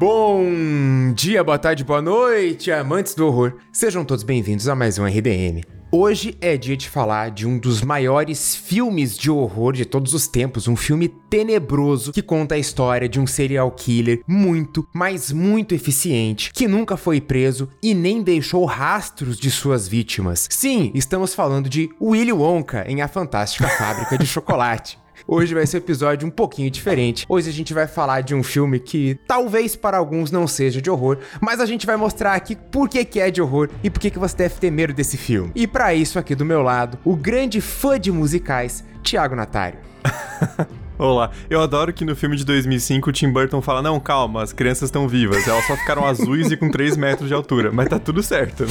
Bom dia, boa tarde, boa noite, amantes do horror. Sejam todos bem-vindos a mais um RDM. Hoje é dia de falar de um dos maiores filmes de horror de todos os tempos, um filme tenebroso que conta a história de um serial killer muito, mas muito eficiente, que nunca foi preso e nem deixou rastros de suas vítimas. Sim, estamos falando de Willy Wonka em A Fantástica Fábrica de Chocolate. Hoje vai ser um episódio um pouquinho diferente. Hoje a gente vai falar de um filme que talvez para alguns não seja de horror, mas a gente vai mostrar aqui por que, que é de horror e por que, que você deve ter medo desse filme. E para isso, aqui do meu lado, o grande fã de musicais, Thiago Natário. Olá, eu adoro que no filme de 2005 o Tim Burton fala: Não, calma, as crianças estão vivas, elas só ficaram azuis e com 3 metros de altura, mas tá tudo certo.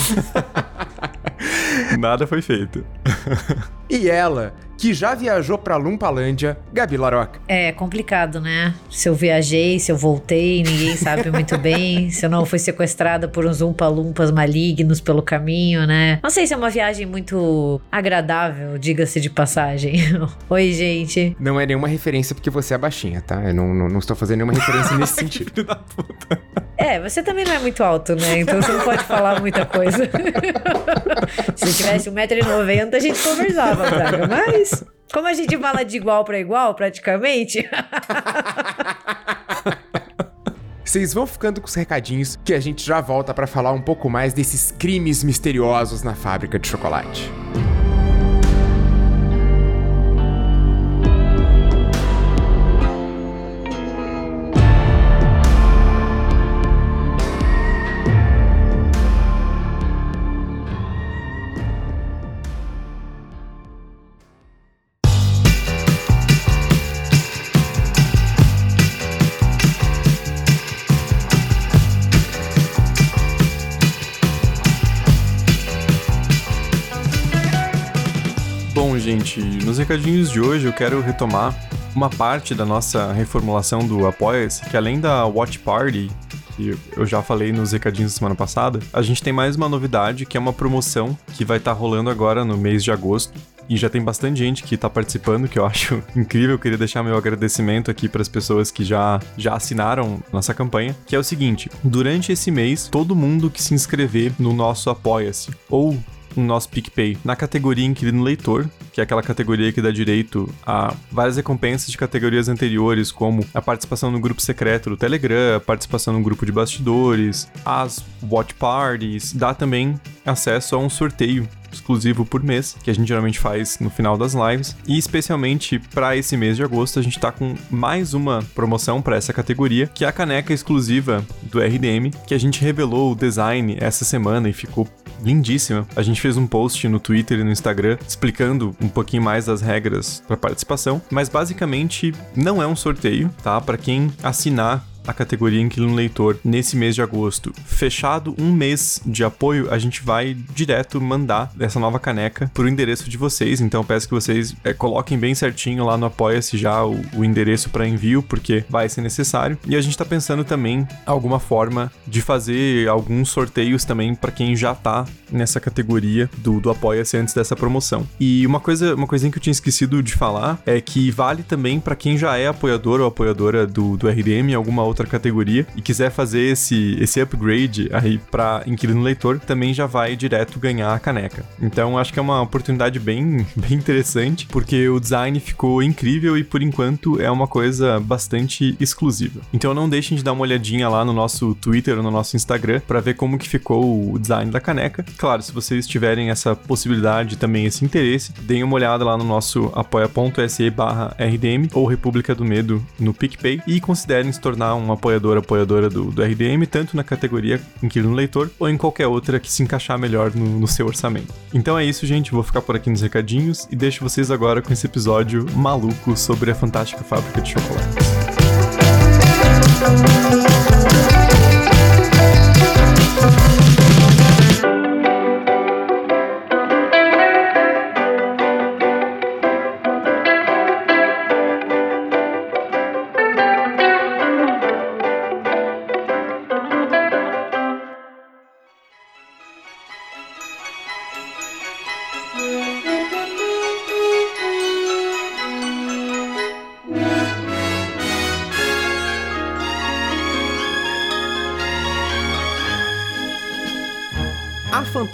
Nada foi feito. e ela, que já viajou pra Lumpalândia, Gabi Laroca. É complicado, né? Se eu viajei, se eu voltei, ninguém sabe muito bem. se eu não fui sequestrada por uns umpa-lumpas malignos pelo caminho, né? Não sei se é uma viagem muito agradável, diga-se de passagem. Oi, gente. Não é nenhuma referência porque você é baixinha, tá? Eu não, não, não estou fazendo nenhuma referência nesse sentido. Filho da puta. É, você também não é muito alto, né? Então você não pode falar muita coisa. se tivesse 1,90m, a gente conversava, Braga. Mas como a gente fala de igual para igual, praticamente. Vocês vão ficando com os recadinhos que a gente já volta para falar um pouco mais desses crimes misteriosos na fábrica de chocolate. Gente, nos recadinhos de hoje eu quero retomar uma parte da nossa reformulação do Apoia-se, que além da Watch Party, que eu já falei nos recadinhos da semana passada, a gente tem mais uma novidade, que é uma promoção que vai estar tá rolando agora no mês de agosto. E já tem bastante gente que está participando, que eu acho incrível. Eu queria deixar meu agradecimento aqui para as pessoas que já, já assinaram nossa campanha, que é o seguinte: durante esse mês, todo mundo que se inscrever no nosso Apoia-se ou no nosso PicPay na categoria Inquilino Leitor, que é aquela categoria que dá direito a várias recompensas de categorias anteriores, como a participação no grupo secreto do Telegram, a participação no grupo de bastidores, as watch parties, dá também acesso a um sorteio exclusivo por mês, que a gente geralmente faz no final das lives. E especialmente para esse mês de agosto, a gente tá com mais uma promoção para essa categoria, que é a caneca exclusiva do RDM, que a gente revelou o design essa semana e ficou lindíssima. A gente fez um post no Twitter e no Instagram explicando um pouquinho mais das regras para participação, mas basicamente não é um sorteio, tá? Para quem assinar a categoria Inquilino Leitor nesse mês de agosto. Fechado um mês de apoio, a gente vai direto mandar essa nova caneca pro endereço de vocês. Então peço que vocês é, coloquem bem certinho lá no Apoia-se já o, o endereço para envio, porque vai ser necessário. E a gente tá pensando também alguma forma de fazer alguns sorteios também para quem já tá nessa categoria do, do Apoia-se antes dessa promoção. E uma coisa, uma coisinha que eu tinha esquecido de falar é que vale também para quem já é apoiador ou apoiadora do, do RDM, alguma outra categoria e quiser fazer esse, esse upgrade aí para inquilino leitor, também já vai direto ganhar a caneca. Então acho que é uma oportunidade bem, bem interessante, porque o design ficou incrível e por enquanto é uma coisa bastante exclusiva. Então não deixem de dar uma olhadinha lá no nosso Twitter ou no nosso Instagram para ver como que ficou o design da caneca. Claro, se vocês tiverem essa possibilidade também esse interesse, deem uma olhada lá no nosso apoia.se barra RDM ou República do Medo no PicPay e considerem se tornar um apoiador, apoiadora do, do RDM, tanto na categoria Inquilino Leitor ou em qualquer outra que se encaixar melhor no, no seu orçamento. Então é isso, gente. Vou ficar por aqui nos recadinhos e deixo vocês agora com esse episódio maluco sobre a fantástica fábrica de chocolate.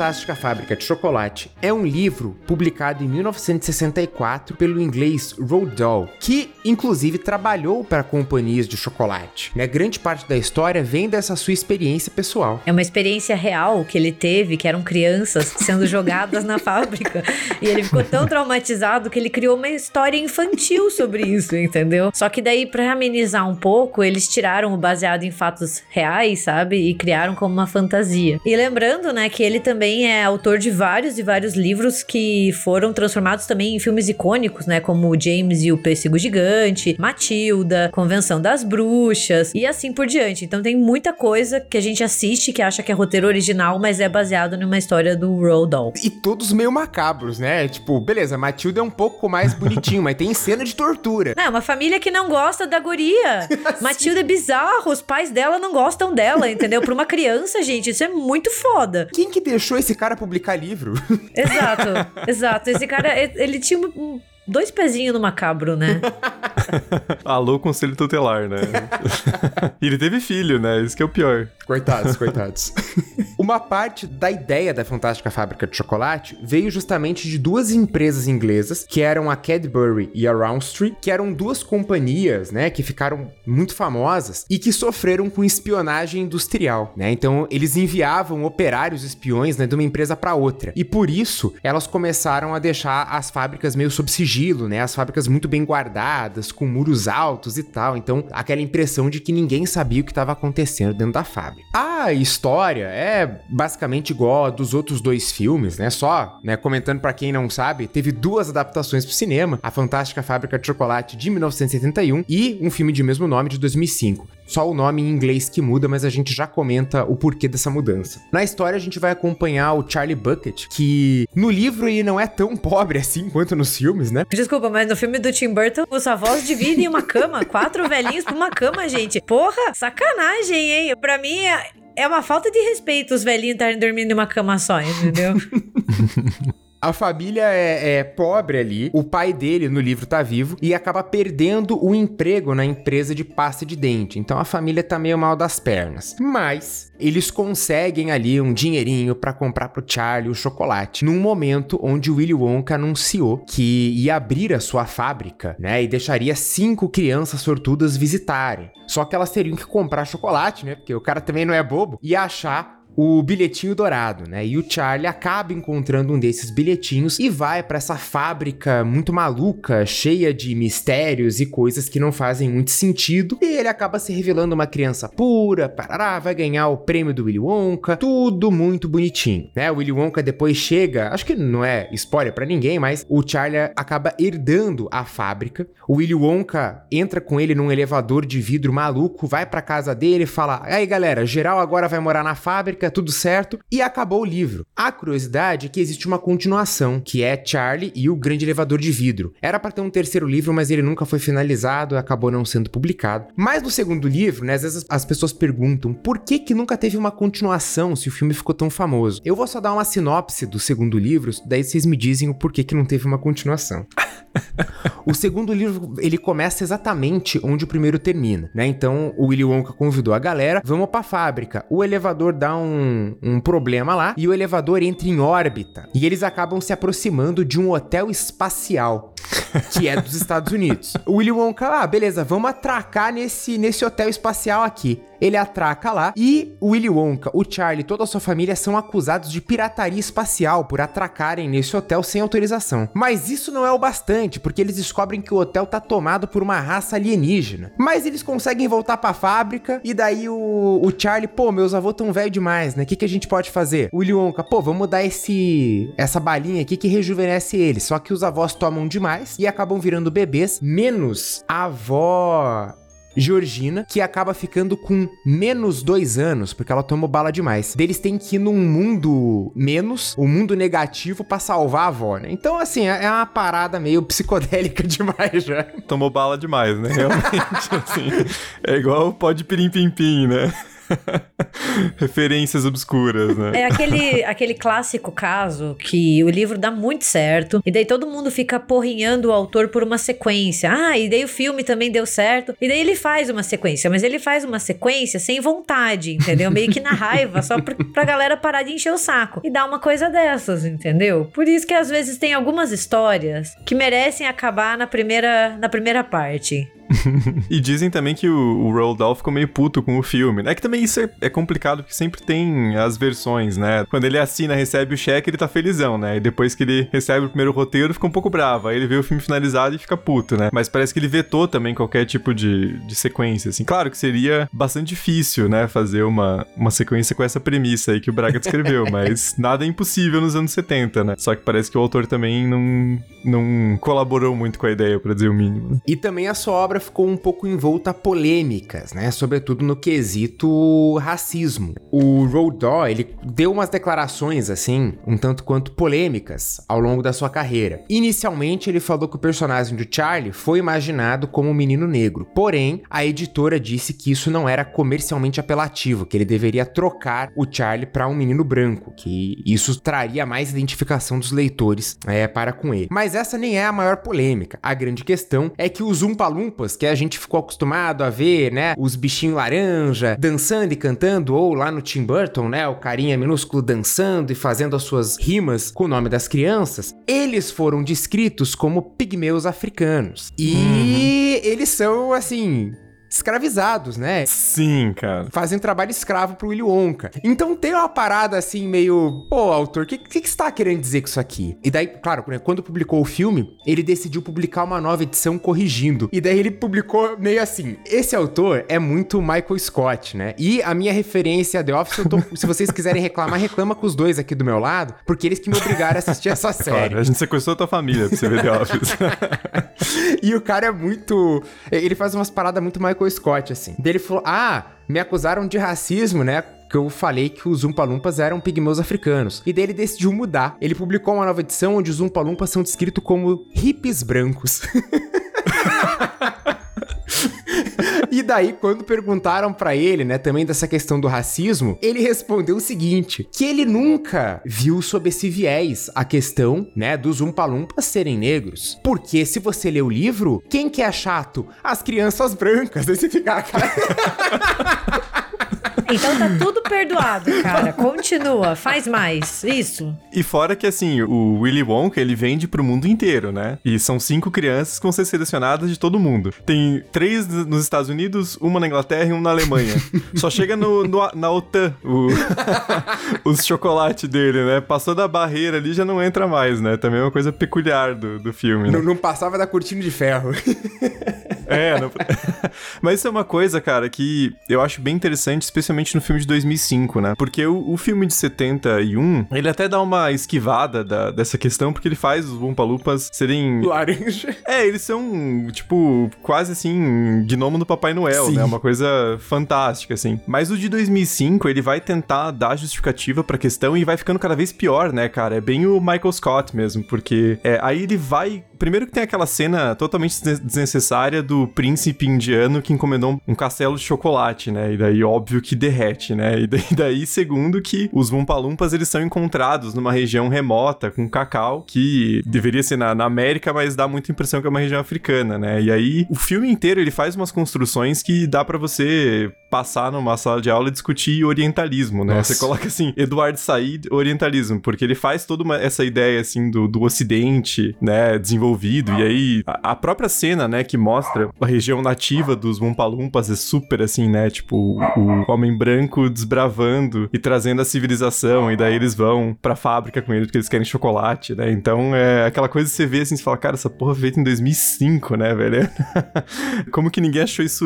Fantástica Fábrica de Chocolate é um livro publicado em 1964 pelo inglês Roald Dahl, que inclusive trabalhou para companhias de chocolate. Né? Grande parte da história vem dessa sua experiência pessoal. É uma experiência real que ele teve, que eram crianças sendo jogadas na fábrica. E ele ficou tão traumatizado que ele criou uma história infantil sobre isso, entendeu? Só que daí, para amenizar um pouco, eles tiraram o baseado em fatos reais, sabe? E criaram como uma fantasia. E lembrando, né, que ele também é autor de vários e vários livros que foram transformados também em filmes icônicos, né? Como James e o Pêssego Gigante, Matilda, Convenção das Bruxas e assim por diante. Então tem muita coisa que a gente assiste que acha que é roteiro original, mas é baseado numa história do Roald Dahl. E todos meio macabros, né? Tipo, beleza, Matilda é um pouco mais bonitinho, mas tem cena de tortura. Não, é uma família que não gosta da guria. Matilda é bizarro, os pais dela não gostam dela, entendeu? Pra uma criança, gente, isso é muito foda. Quem que deixou esse cara publicar livro? Exato, exato. Esse cara, ele tinha um dois pezinhos no macabro, né? Alô, conselho tutelar, né? e ele teve filho, né? Isso que é o pior. Coitados, coitados. Uma parte da ideia da Fantástica Fábrica de Chocolate veio justamente de duas empresas inglesas, que eram a Cadbury e a Roundtree, que eram duas companhias, né, que ficaram muito famosas e que sofreram com espionagem industrial, né? Então, eles enviavam operários espiões, né, de uma empresa para outra. E por isso, elas começaram a deixar as fábricas meio sob sigilo, né? As fábricas muito bem guardadas, com muros altos e tal. Então, aquela impressão de que ninguém sabia o que estava acontecendo dentro da fábrica. A história é basicamente igual a dos outros dois filmes, né? Só, né, comentando para quem não sabe, teve duas adaptações pro cinema, A Fantástica Fábrica de Chocolate de 1971 e um filme de mesmo nome de 2005. Só o nome em inglês que muda, mas a gente já comenta o porquê dessa mudança. Na história a gente vai acompanhar o Charlie Bucket, que no livro ele não é tão pobre assim quanto nos filmes, né? Desculpa, mas no filme do Tim Burton, os avós dividem uma cama, quatro velhinhos pra uma cama, gente. Porra, sacanagem, hein? Pra mim é, é uma falta de respeito os velhinhos estarem dormindo em uma cama só, entendeu? A família é, é, pobre ali, o pai dele no livro tá vivo e acaba perdendo o emprego na empresa de pasta de dente. Então a família tá meio mal das pernas. Mas eles conseguem ali um dinheirinho para comprar pro Charlie o chocolate, num momento onde o Willy Wonka anunciou que ia abrir a sua fábrica, né, e deixaria cinco crianças sortudas visitarem. Só que elas teriam que comprar chocolate, né, porque o cara também não é bobo, e achar o bilhetinho dourado, né? E o Charlie acaba encontrando um desses bilhetinhos e vai para essa fábrica muito maluca, cheia de mistérios e coisas que não fazem muito sentido. E ele acaba se revelando uma criança pura, parará, vai ganhar o prêmio do Willy Wonka, tudo muito bonitinho, né? O Willy Wonka depois chega, acho que não é spoiler para ninguém, mas o Charlie acaba herdando a fábrica. O Willy Wonka entra com ele num elevador de vidro maluco, vai para casa dele e fala: "Aí, galera, geral agora vai morar na fábrica fica tudo certo e acabou o livro. A curiosidade é que existe uma continuação, que é Charlie e o Grande Elevador de Vidro. Era para ter um terceiro livro, mas ele nunca foi finalizado acabou não sendo publicado. Mas no segundo livro, né, às vezes as pessoas perguntam por que que nunca teve uma continuação se o filme ficou tão famoso. Eu vou só dar uma sinopse do segundo livro, daí vocês me dizem o porquê que não teve uma continuação. o segundo livro, ele começa exatamente onde o primeiro termina, né? Então, o Willy Wonka convidou a galera, vamos pra fábrica. O elevador dá um, um problema lá e o elevador entra em órbita. E eles acabam se aproximando de um hotel espacial que é dos Estados Unidos. O Willy Wonka, ah, beleza, vamos atracar nesse, nesse hotel espacial aqui. Ele atraca lá e o Willy Wonka, o Charlie e toda a sua família são acusados de pirataria espacial por atracarem nesse hotel sem autorização. Mas isso não é o bastante, porque eles descobrem que o hotel tá tomado por uma raça alienígena. Mas eles conseguem voltar pra fábrica e daí o, o Charlie, pô, meus avôs tão velho demais, né? O que, que a gente pode fazer? O Willy Wonka, pô, vamos dar esse essa balinha aqui que rejuvenesce eles. Só que os avós tomam demais e acabam virando bebês, menos a avó Georgina, que acaba ficando com menos dois anos, porque ela tomou bala demais. Deles têm que ir num mundo menos, o um mundo negativo, para salvar a avó, né? Então, assim, é, é uma parada meio psicodélica demais já. Tomou bala demais, né? Realmente, assim. É igual pode pirim pim pim, né? Referências obscuras, né? É aquele, aquele clássico caso que o livro dá muito certo, e daí todo mundo fica porrinhando o autor por uma sequência. Ah, e daí o filme também deu certo. E daí ele faz uma sequência, mas ele faz uma sequência sem vontade, entendeu? Meio que na raiva, só pra, pra galera parar de encher o saco. E dá uma coisa dessas, entendeu? Por isso que às vezes tem algumas histórias que merecem acabar na primeira, na primeira parte. e dizem também que o, o Roald Dahl ficou meio puto com o filme. É que também isso é, é, complicado, porque sempre tem as versões, né? Quando ele assina, recebe o cheque, ele tá felizão, né? E depois que ele recebe o primeiro roteiro, fica um pouco bravo. Aí ele vê o filme finalizado e fica puto, né? Mas parece que ele vetou também qualquer tipo de, de sequência, assim. Claro que seria bastante difícil, né? Fazer uma, uma sequência com essa premissa aí que o Braga descreveu, mas nada é impossível nos anos 70, né? Só que parece que o autor também não, não colaborou muito com a ideia, para dizer o mínimo. Né? E também a sua obra ficou um pouco envolta a polêmicas, né? Sobretudo no quesito racismo. O Roald ele deu umas declarações assim, um tanto quanto polêmicas ao longo da sua carreira. Inicialmente, ele falou que o personagem do Charlie foi imaginado como um menino negro. Porém, a editora disse que isso não era comercialmente apelativo, que ele deveria trocar o Charlie para um menino branco, que isso traria mais identificação dos leitores é, para com ele. Mas essa nem é a maior polêmica. A grande questão é que os Umpalumpas, que a gente ficou acostumado a ver, né, os bichinhos laranja dançando e cantando, ou lá no Tim Burton, né, o carinha minúsculo dançando e fazendo as suas rimas com o nome das crianças, eles foram descritos como pigmeus africanos. E uhum. eles são, assim, escravizados, né? Sim, cara. Fazem trabalho escravo pro Willy Wonka. Então tem uma parada assim meio, pô, autor, o que, que, que você tá querendo dizer com isso aqui? E daí, claro, né, quando publicou o filme, ele decidiu publicar uma nova edição corrigindo. E daí ele publicou meio assim: esse autor é muito Michael Scott, né? E a minha referência a The Office, tô, se vocês quiserem reclamar, reclama com os dois aqui do meu lado, porque eles que me obrigaram a assistir essa série. Claro, a gente sequestrou a tua família pra você ver The Office. e o cara é muito. Ele faz umas paradas muito Michael Michael Scott, assim. Dele falou: Ah, me acusaram de racismo, né? que eu falei que os Umpalumpas eram pigmeus africanos. E daí ele decidiu mudar. Ele publicou uma nova edição onde os Umpalumpas são descritos como hippies brancos. E daí, quando perguntaram para ele, né, também dessa questão do racismo, ele respondeu o seguinte: que ele nunca viu sob esse viés a questão, né, dos Umpalumpas serem negros. Porque se você lê o livro, quem que é chato? As crianças brancas. Aí você fica, cara. Então tá tudo perdoado, cara. Continua, faz mais. Isso. E fora que, assim, o Willy Wonka, ele vende pro mundo inteiro, né? E são cinco crianças que vão ser selecionadas de todo mundo. Tem três nos Estados Unidos, uma na Inglaterra e uma na Alemanha. Só chega no, no na OTAN o, os chocolates dele, né? Passou da barreira ali, já não entra mais, né? Também é uma coisa peculiar do, do filme, né? Não, não passava da cortina de ferro. É, não... mas isso é uma coisa, cara, que eu acho bem interessante, especialmente no filme de 2005, né? Porque o, o filme de 71, ele até dá uma esquivada da, dessa questão, porque ele faz os Lupas serem... Laranja. É, eles são, tipo, quase assim, gnomo do Papai Noel, Sim. né? Uma coisa fantástica, assim. Mas o de 2005, ele vai tentar dar justificativa pra questão e vai ficando cada vez pior, né, cara? É bem o Michael Scott mesmo, porque é, aí ele vai... Primeiro que tem aquela cena totalmente desnecessária do do príncipe indiano que encomendou um castelo de chocolate, né? E daí, óbvio que derrete, né? E daí, segundo, que os Wumpalumpas, eles são encontrados numa região remota, com cacau, que deveria ser na, na América, mas dá muita impressão que é uma região africana, né? E aí, o filme inteiro, ele faz umas construções que dá para você passar numa sala de aula e discutir orientalismo, né? Nossa. Você coloca assim, Eduardo Said, orientalismo, porque ele faz toda uma, essa ideia, assim, do, do ocidente, né, desenvolvido, e aí a, a própria cena, né, que mostra a região nativa dos Wumpalumpas é super assim, né? Tipo, o homem branco desbravando e trazendo a civilização, e daí eles vão pra fábrica com ele porque eles querem chocolate, né? Então é aquela coisa que você vê assim, você fala, cara, essa porra foi feita em 2005, né, velho? Como que ninguém achou isso,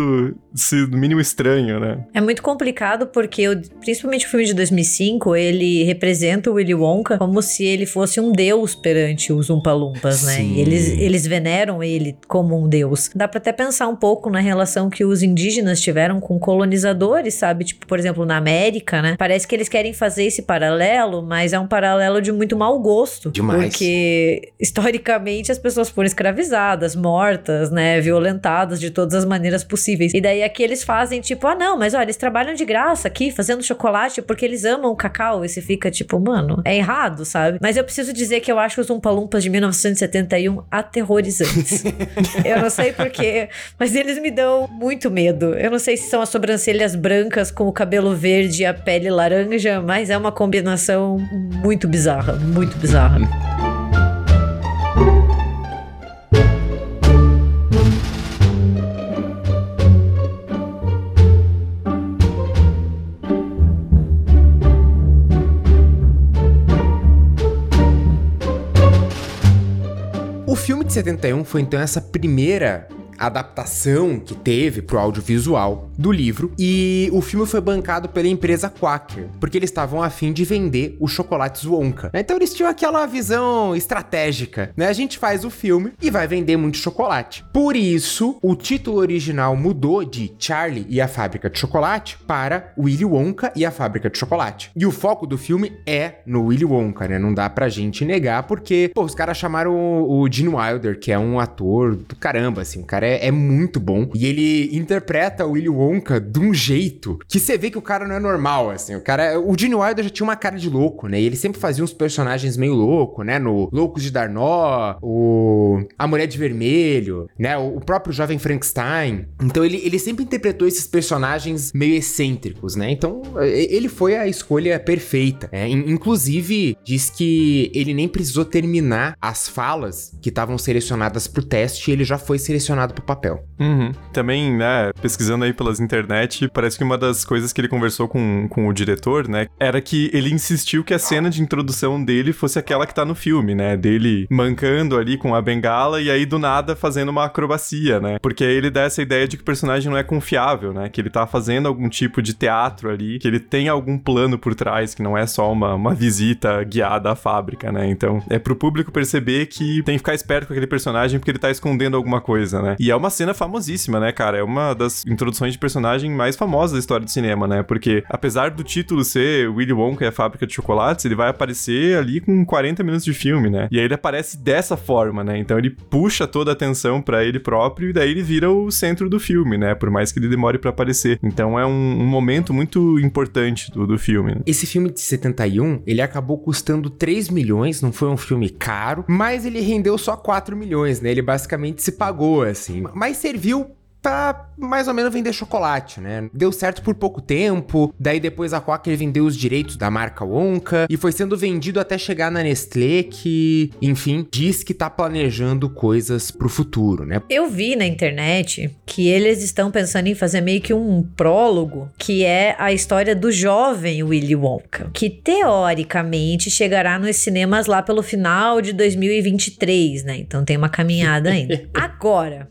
no mínimo estranho, né? É muito complicado porque, principalmente o filme de 2005, ele representa o Willy Wonka como se ele fosse um deus perante os Umpalumpas, né? E eles, eles veneram ele como um deus. Dá pra até pensar um pouco na relação que os indígenas tiveram com colonizadores, sabe? Tipo, por exemplo, na América, né? Parece que eles querem fazer esse paralelo, mas é um paralelo de muito mau gosto. Demais. Porque, historicamente, as pessoas foram escravizadas, mortas, né? Violentadas de todas as maneiras possíveis. E daí aqui eles fazem, tipo, ah, não, mas olha, eles trabalham de graça aqui, fazendo chocolate, porque eles amam o cacau. E você fica, tipo, mano, é errado, sabe? Mas eu preciso dizer que eu acho os Umpa Lumpas de 1971 aterrorizantes. eu não sei porquê, mas eles me dão muito medo. Eu não sei se são as sobrancelhas brancas com o cabelo verde e a pele laranja, mas é uma combinação muito bizarra, muito bizarra. O filme de 71 foi então essa primeira adaptação que teve pro audiovisual do livro e o filme foi bancado pela empresa Quaker, porque eles estavam afim de vender os chocolates Wonka. Então eles tinham aquela visão estratégica, né? A gente faz o filme e vai vender muito chocolate. Por isso, o título original mudou de Charlie e a Fábrica de Chocolate para Willy Wonka e a Fábrica de Chocolate. E o foco do filme é no Willy Wonka, né? Não dá pra gente negar, porque, pô, os caras chamaram o, o Gene Wilder, que é um ator do caramba, assim, o cara é, é muito bom. E ele interpreta o Willy Wonka de um jeito que você vê que o cara não é normal, assim. O cara. O Gene Wilder já tinha uma cara de louco, né? E ele sempre fazia uns personagens meio louco, né? No Loucos de Darnó, o. A Mulher de Vermelho, né? O, o próprio Jovem Frankenstein. Então ele, ele sempre interpretou esses personagens meio excêntricos, né? Então ele foi a escolha perfeita. né? In- Inclusive, diz que ele nem precisou terminar as falas que estavam selecionadas pro teste ele já foi selecionado pro papel. Uhum. Também, né, pesquisando aí pelas internet, parece que uma das coisas que ele conversou com, com o diretor, né, era que ele insistiu que a cena de introdução dele fosse aquela que tá no filme, né, dele mancando ali com a bengala e aí do nada fazendo uma acrobacia, né, porque aí ele dá essa ideia de que o personagem não é confiável, né, que ele tá fazendo algum tipo de teatro ali, que ele tem algum plano por trás, que não é só uma, uma visita guiada à fábrica, né, então é pro público perceber que tem que ficar esperto com aquele personagem porque ele tá escondendo alguma coisa, né, e é uma cena famosíssima, né, cara? É uma das introduções de personagem mais famosas da história do cinema, né? Porque apesar do título ser Willy Wonka e a Fábrica de Chocolates, ele vai aparecer ali com 40 minutos de filme, né? E aí ele aparece dessa forma, né? Então ele puxa toda a atenção pra ele próprio e daí ele vira o centro do filme, né? Por mais que ele demore pra aparecer. Então é um, um momento muito importante do, do filme. né? Esse filme de 71, ele acabou custando 3 milhões, não foi um filme caro, mas ele rendeu só 4 milhões, né? Ele basicamente se pagou, assim. Mas serviu pra mais ou menos vender chocolate, né? Deu certo por pouco tempo, daí depois a Quaker vendeu os direitos da marca Wonka e foi sendo vendido até chegar na Nestlé que, enfim, diz que tá planejando coisas pro futuro, né? Eu vi na internet que eles estão pensando em fazer meio que um prólogo, que é a história do jovem Willy Wonka, que teoricamente chegará nos cinemas lá pelo final de 2023, né? Então tem uma caminhada ainda. Agora,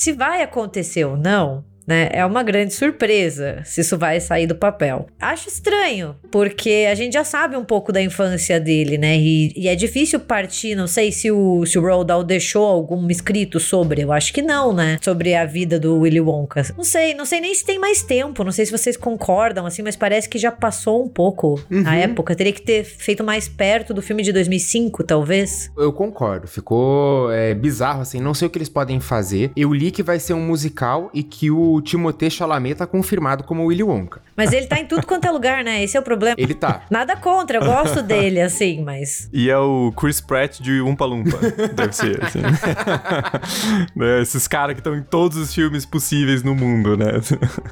se vai acontecer ou não, né? É uma grande surpresa se isso vai sair do papel. Acho estranho, porque a gente já sabe um pouco da infância dele, né? E, e é difícil partir, não sei se o, se o Roald Dahl deixou algum escrito sobre, eu acho que não, né? Sobre a vida do Willy Wonka. Não sei, não sei nem se tem mais tempo, não sei se vocês concordam, assim, mas parece que já passou um pouco a época. Teria que ter feito mais perto do filme de 2005, talvez. Eu concordo, ficou é, bizarro assim, não sei o que eles podem fazer. Eu li que vai ser um musical e que o Timothée Chalamet tá confirmado como Willy Wonka. Mas ele tá em tudo quanto é lugar, né? Esse é o problema. Ele tá. Nada contra, eu gosto dele, assim, mas. E é o Chris Pratt de Umpa Lumpa. Deve ser, assim. Né, Esses caras que estão em todos os filmes possíveis no mundo, né?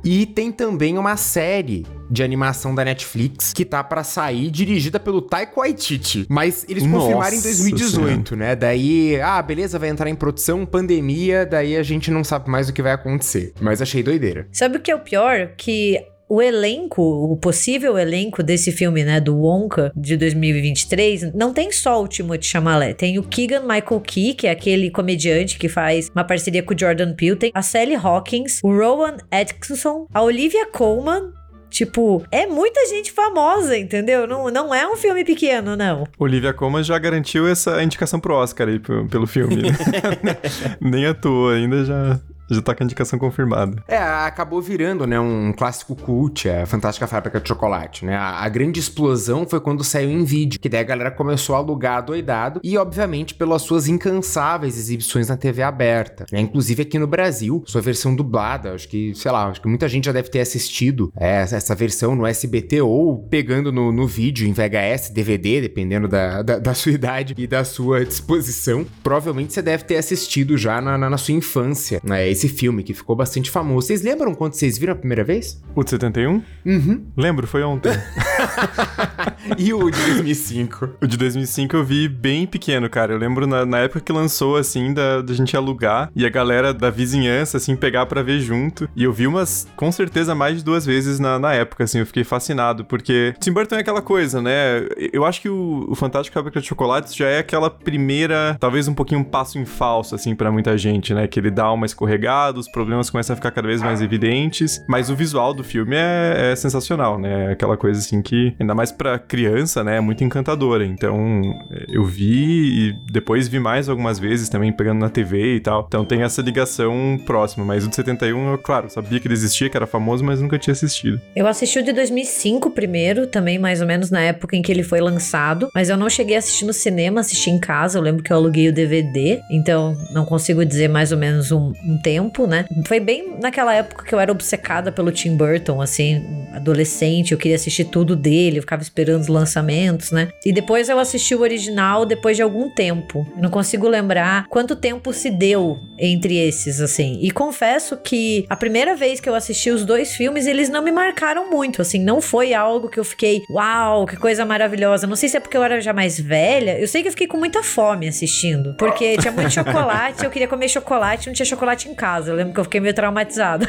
E tem também uma série de animação da Netflix que tá pra sair, dirigida pelo Taika Waititi. Mas eles confirmaram em Nossa 2018, né? Daí, ah, beleza, vai entrar em produção, pandemia, daí a gente não sabe mais o que vai acontecer. Mas achei doideira. Sabe o que é o pior? Que o elenco, o possível elenco desse filme, né, do Wonka de 2023, não tem só o Timothée Chalamet, tem o Keegan Michael Key, que é aquele comediante que faz uma parceria com o Jordan Peele, tem a Sally Hawkins, o Rowan Atkinson, a Olivia Colman, Tipo, é muita gente famosa, entendeu? Não, não é um filme pequeno, não. Olivia Colman já garantiu essa indicação pro Oscar aí pelo filme. né? Nem à toa, ainda já Já tá com a indicação confirmada. É, acabou virando, né, um clássico cult, a Fantástica Fábrica de Chocolate, né? A, a, grande explosão foi quando saiu em vídeo, que daí a galera começou a alugar doidado e, obviamente, pelas suas incansáveis exibições na TV aberta, né? Inclusive aqui no Brasil, sua versão dublada, acho que, sei lá, acho que muita gente já deve ter assistido é, essa versão no SBT ou pegando no, no vídeo em VHS, DVD, dependendo da, da, da, sua idade e da sua disposição. Provavelmente você deve ter assistido já na, na, na sua infância, né? Esse filme que ficou bastante famoso. Vocês lembram quando vocês viram a primeira vez? O de 71? Uhum. Lembro, foi ontem. e o de 2005? O de 2005 eu vi bem pequeno, cara. Eu lembro na, na época que lançou, assim, da, da gente alugar e a galera da vizinhança, assim, pegar para ver junto. E eu vi umas, com certeza, mais de duas vezes na, na época, assim. Eu fiquei fascinado, porque Tim Burton é aquela coisa, né? Eu acho que o, o Fantástico Fábrica de Chocolates já é aquela primeira, talvez um pouquinho um passo em falso, assim, para muita gente, né? Que ele dá uma escorregada, os problemas começam a ficar cada vez mais evidentes, mas o visual do filme é, é sensacional, né? É aquela coisa, assim, que, ainda mais pra criança, né? É muito encantadora. Então, eu vi e depois vi mais algumas vezes também, pegando na TV e tal. Então tem essa ligação próxima, mas o de 71, eu, claro, sabia que ele existia, que era famoso, mas nunca tinha assistido. Eu assisti o de 2005 primeiro, também mais ou menos na época em que ele foi lançado, mas eu não cheguei a assistir no cinema, assisti em casa, eu lembro que eu aluguei o DVD, então não consigo dizer mais ou menos um, um tempo, né? Foi bem naquela época que eu era obcecada pelo Tim Burton, assim, adolescente, eu queria assistir tudo dele, eu ficava esperando os lançamentos, né? E depois eu assisti o original depois de algum tempo. Não consigo lembrar quanto tempo se deu entre esses, assim. E confesso que a primeira vez que eu assisti os dois filmes, eles não me marcaram muito, assim, não foi algo que eu fiquei, uau, que coisa maravilhosa. Não sei se é porque eu era já mais velha, eu sei que eu fiquei com muita fome assistindo, porque tinha muito chocolate, eu queria comer chocolate, não tinha chocolate em casa. Eu lembro que eu fiquei meio traumatizada.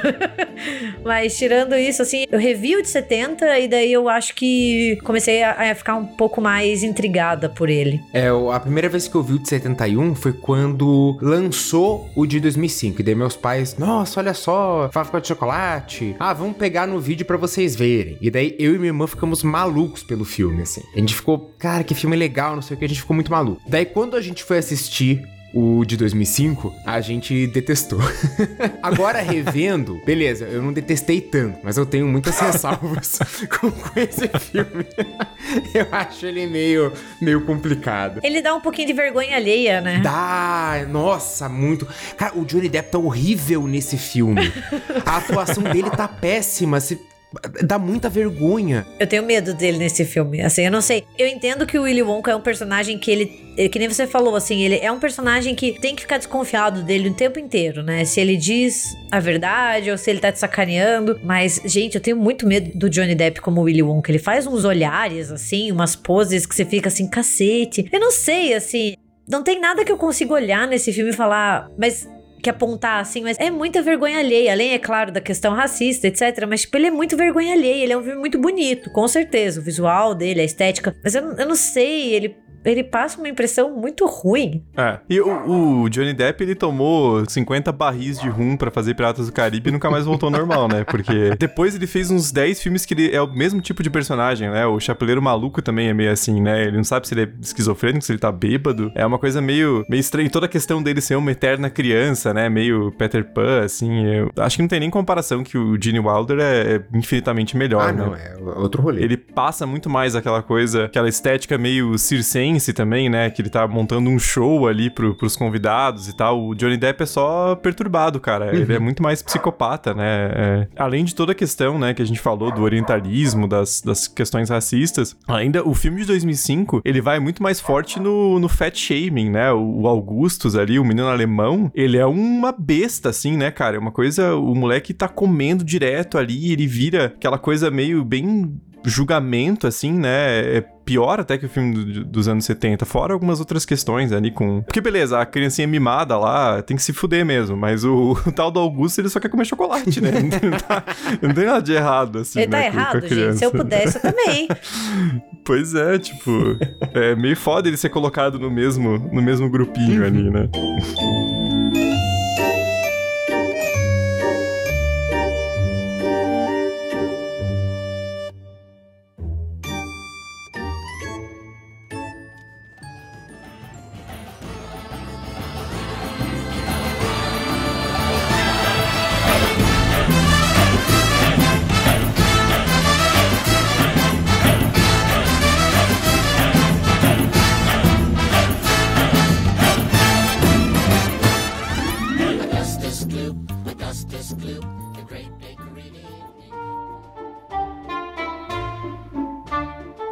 Mas tirando isso, assim, eu revi o de 70 e daí eu acho que comecei a, a, ficar um pouco mais intrigada por ele. É, a primeira vez que eu vi o de 71 foi quando lançou o de 2005. E daí meus pais, nossa, olha só, fábrica de chocolate. Ah, vamos pegar no vídeo para vocês verem. E daí eu e minha irmã ficamos malucos pelo filme, assim. A gente ficou, cara, que filme legal, não sei o que, a gente ficou muito maluco. Daí quando a gente foi assistir o de 2005, a gente detestou. Agora, revendo, beleza, eu não detestei tanto, mas eu tenho muitas ressalvas com, com, esse filme. eu acho ele meio, meio complicado. Ele dá um pouquinho de vergonha alheia, né? Dá, nossa, muito. Cara, o Johnny Depp tá horrível nesse filme. A atuação dele tá péssima. Se dá muita vergonha. Eu tenho medo dele nesse filme. Assim, eu não sei. Eu entendo que o Willy Wonka é um personagem que ele. Que nem você falou, assim, ele é um personagem que tem que ficar desconfiado dele o tempo inteiro, né? Se ele diz a verdade ou se ele tá te sacaneando. Mas, gente, eu tenho muito medo do Johnny Depp como Willy Wonka. Ele faz uns olhares, assim, umas poses que você fica assim, cacete. Eu não sei, assim. Não tem nada que eu consiga olhar nesse filme e falar, mas que apontar assim, mas é muita vergonha alheia. Além, é claro, da questão racista, etc. Mas, tipo, ele é muito vergonha alheia. Ele é um filme muito bonito, com certeza. O visual dele, a estética. Mas eu, eu não sei, ele ele passa uma impressão muito ruim. É. E o, o, Johnny Depp, ele tomou 50 barris de rum para fazer Piratas do Caribe e nunca mais voltou ao normal, né? Porque depois ele fez uns 10 filmes que ele é o mesmo tipo de personagem, né? O Chapeleiro Maluco também é meio assim, né? Ele não sabe se ele é esquizofrênico, se ele tá bêbado. É uma coisa meio, meio estranha. Toda a questão dele ser uma eterna criança, né? Meio Peter Pan, assim. Eu acho que não tem nem comparação que o Gene Wilder é, é infinitamente melhor, ah, né? não, é outro rolê. Ele passa muito mais aquela coisa, aquela estética meio circense também, né? Que ele tá montando um show ali pro, pros convidados e tal. O Johnny Depp é só perturbado, cara. Uhum. Ele é muito mais psicopata, né? É, além de toda a questão, né, que a gente falou do orientalismo, das, das questões racistas, ainda o filme de 2005, ele vai muito mais forte no, no fat shaming, né? O, o Augustus ali, o menino alemão, ele é uma besta, assim, né, cara? É uma coisa, o moleque tá comendo direto ali, ele vira aquela coisa meio bem julgamento, assim, né? É pior até que o filme do, dos anos 70, fora algumas outras questões ali com. Porque beleza, a criancinha mimada lá tem que se fuder mesmo, mas o, o tal do Augusto ele só quer comer chocolate, né? Não, tá, não tem nada de errado, assim. Ele tá né, errado, gente. Se eu pudesse, eu também. pois é, tipo, é meio foda ele ser colocado no mesmo, no mesmo grupinho ali, né?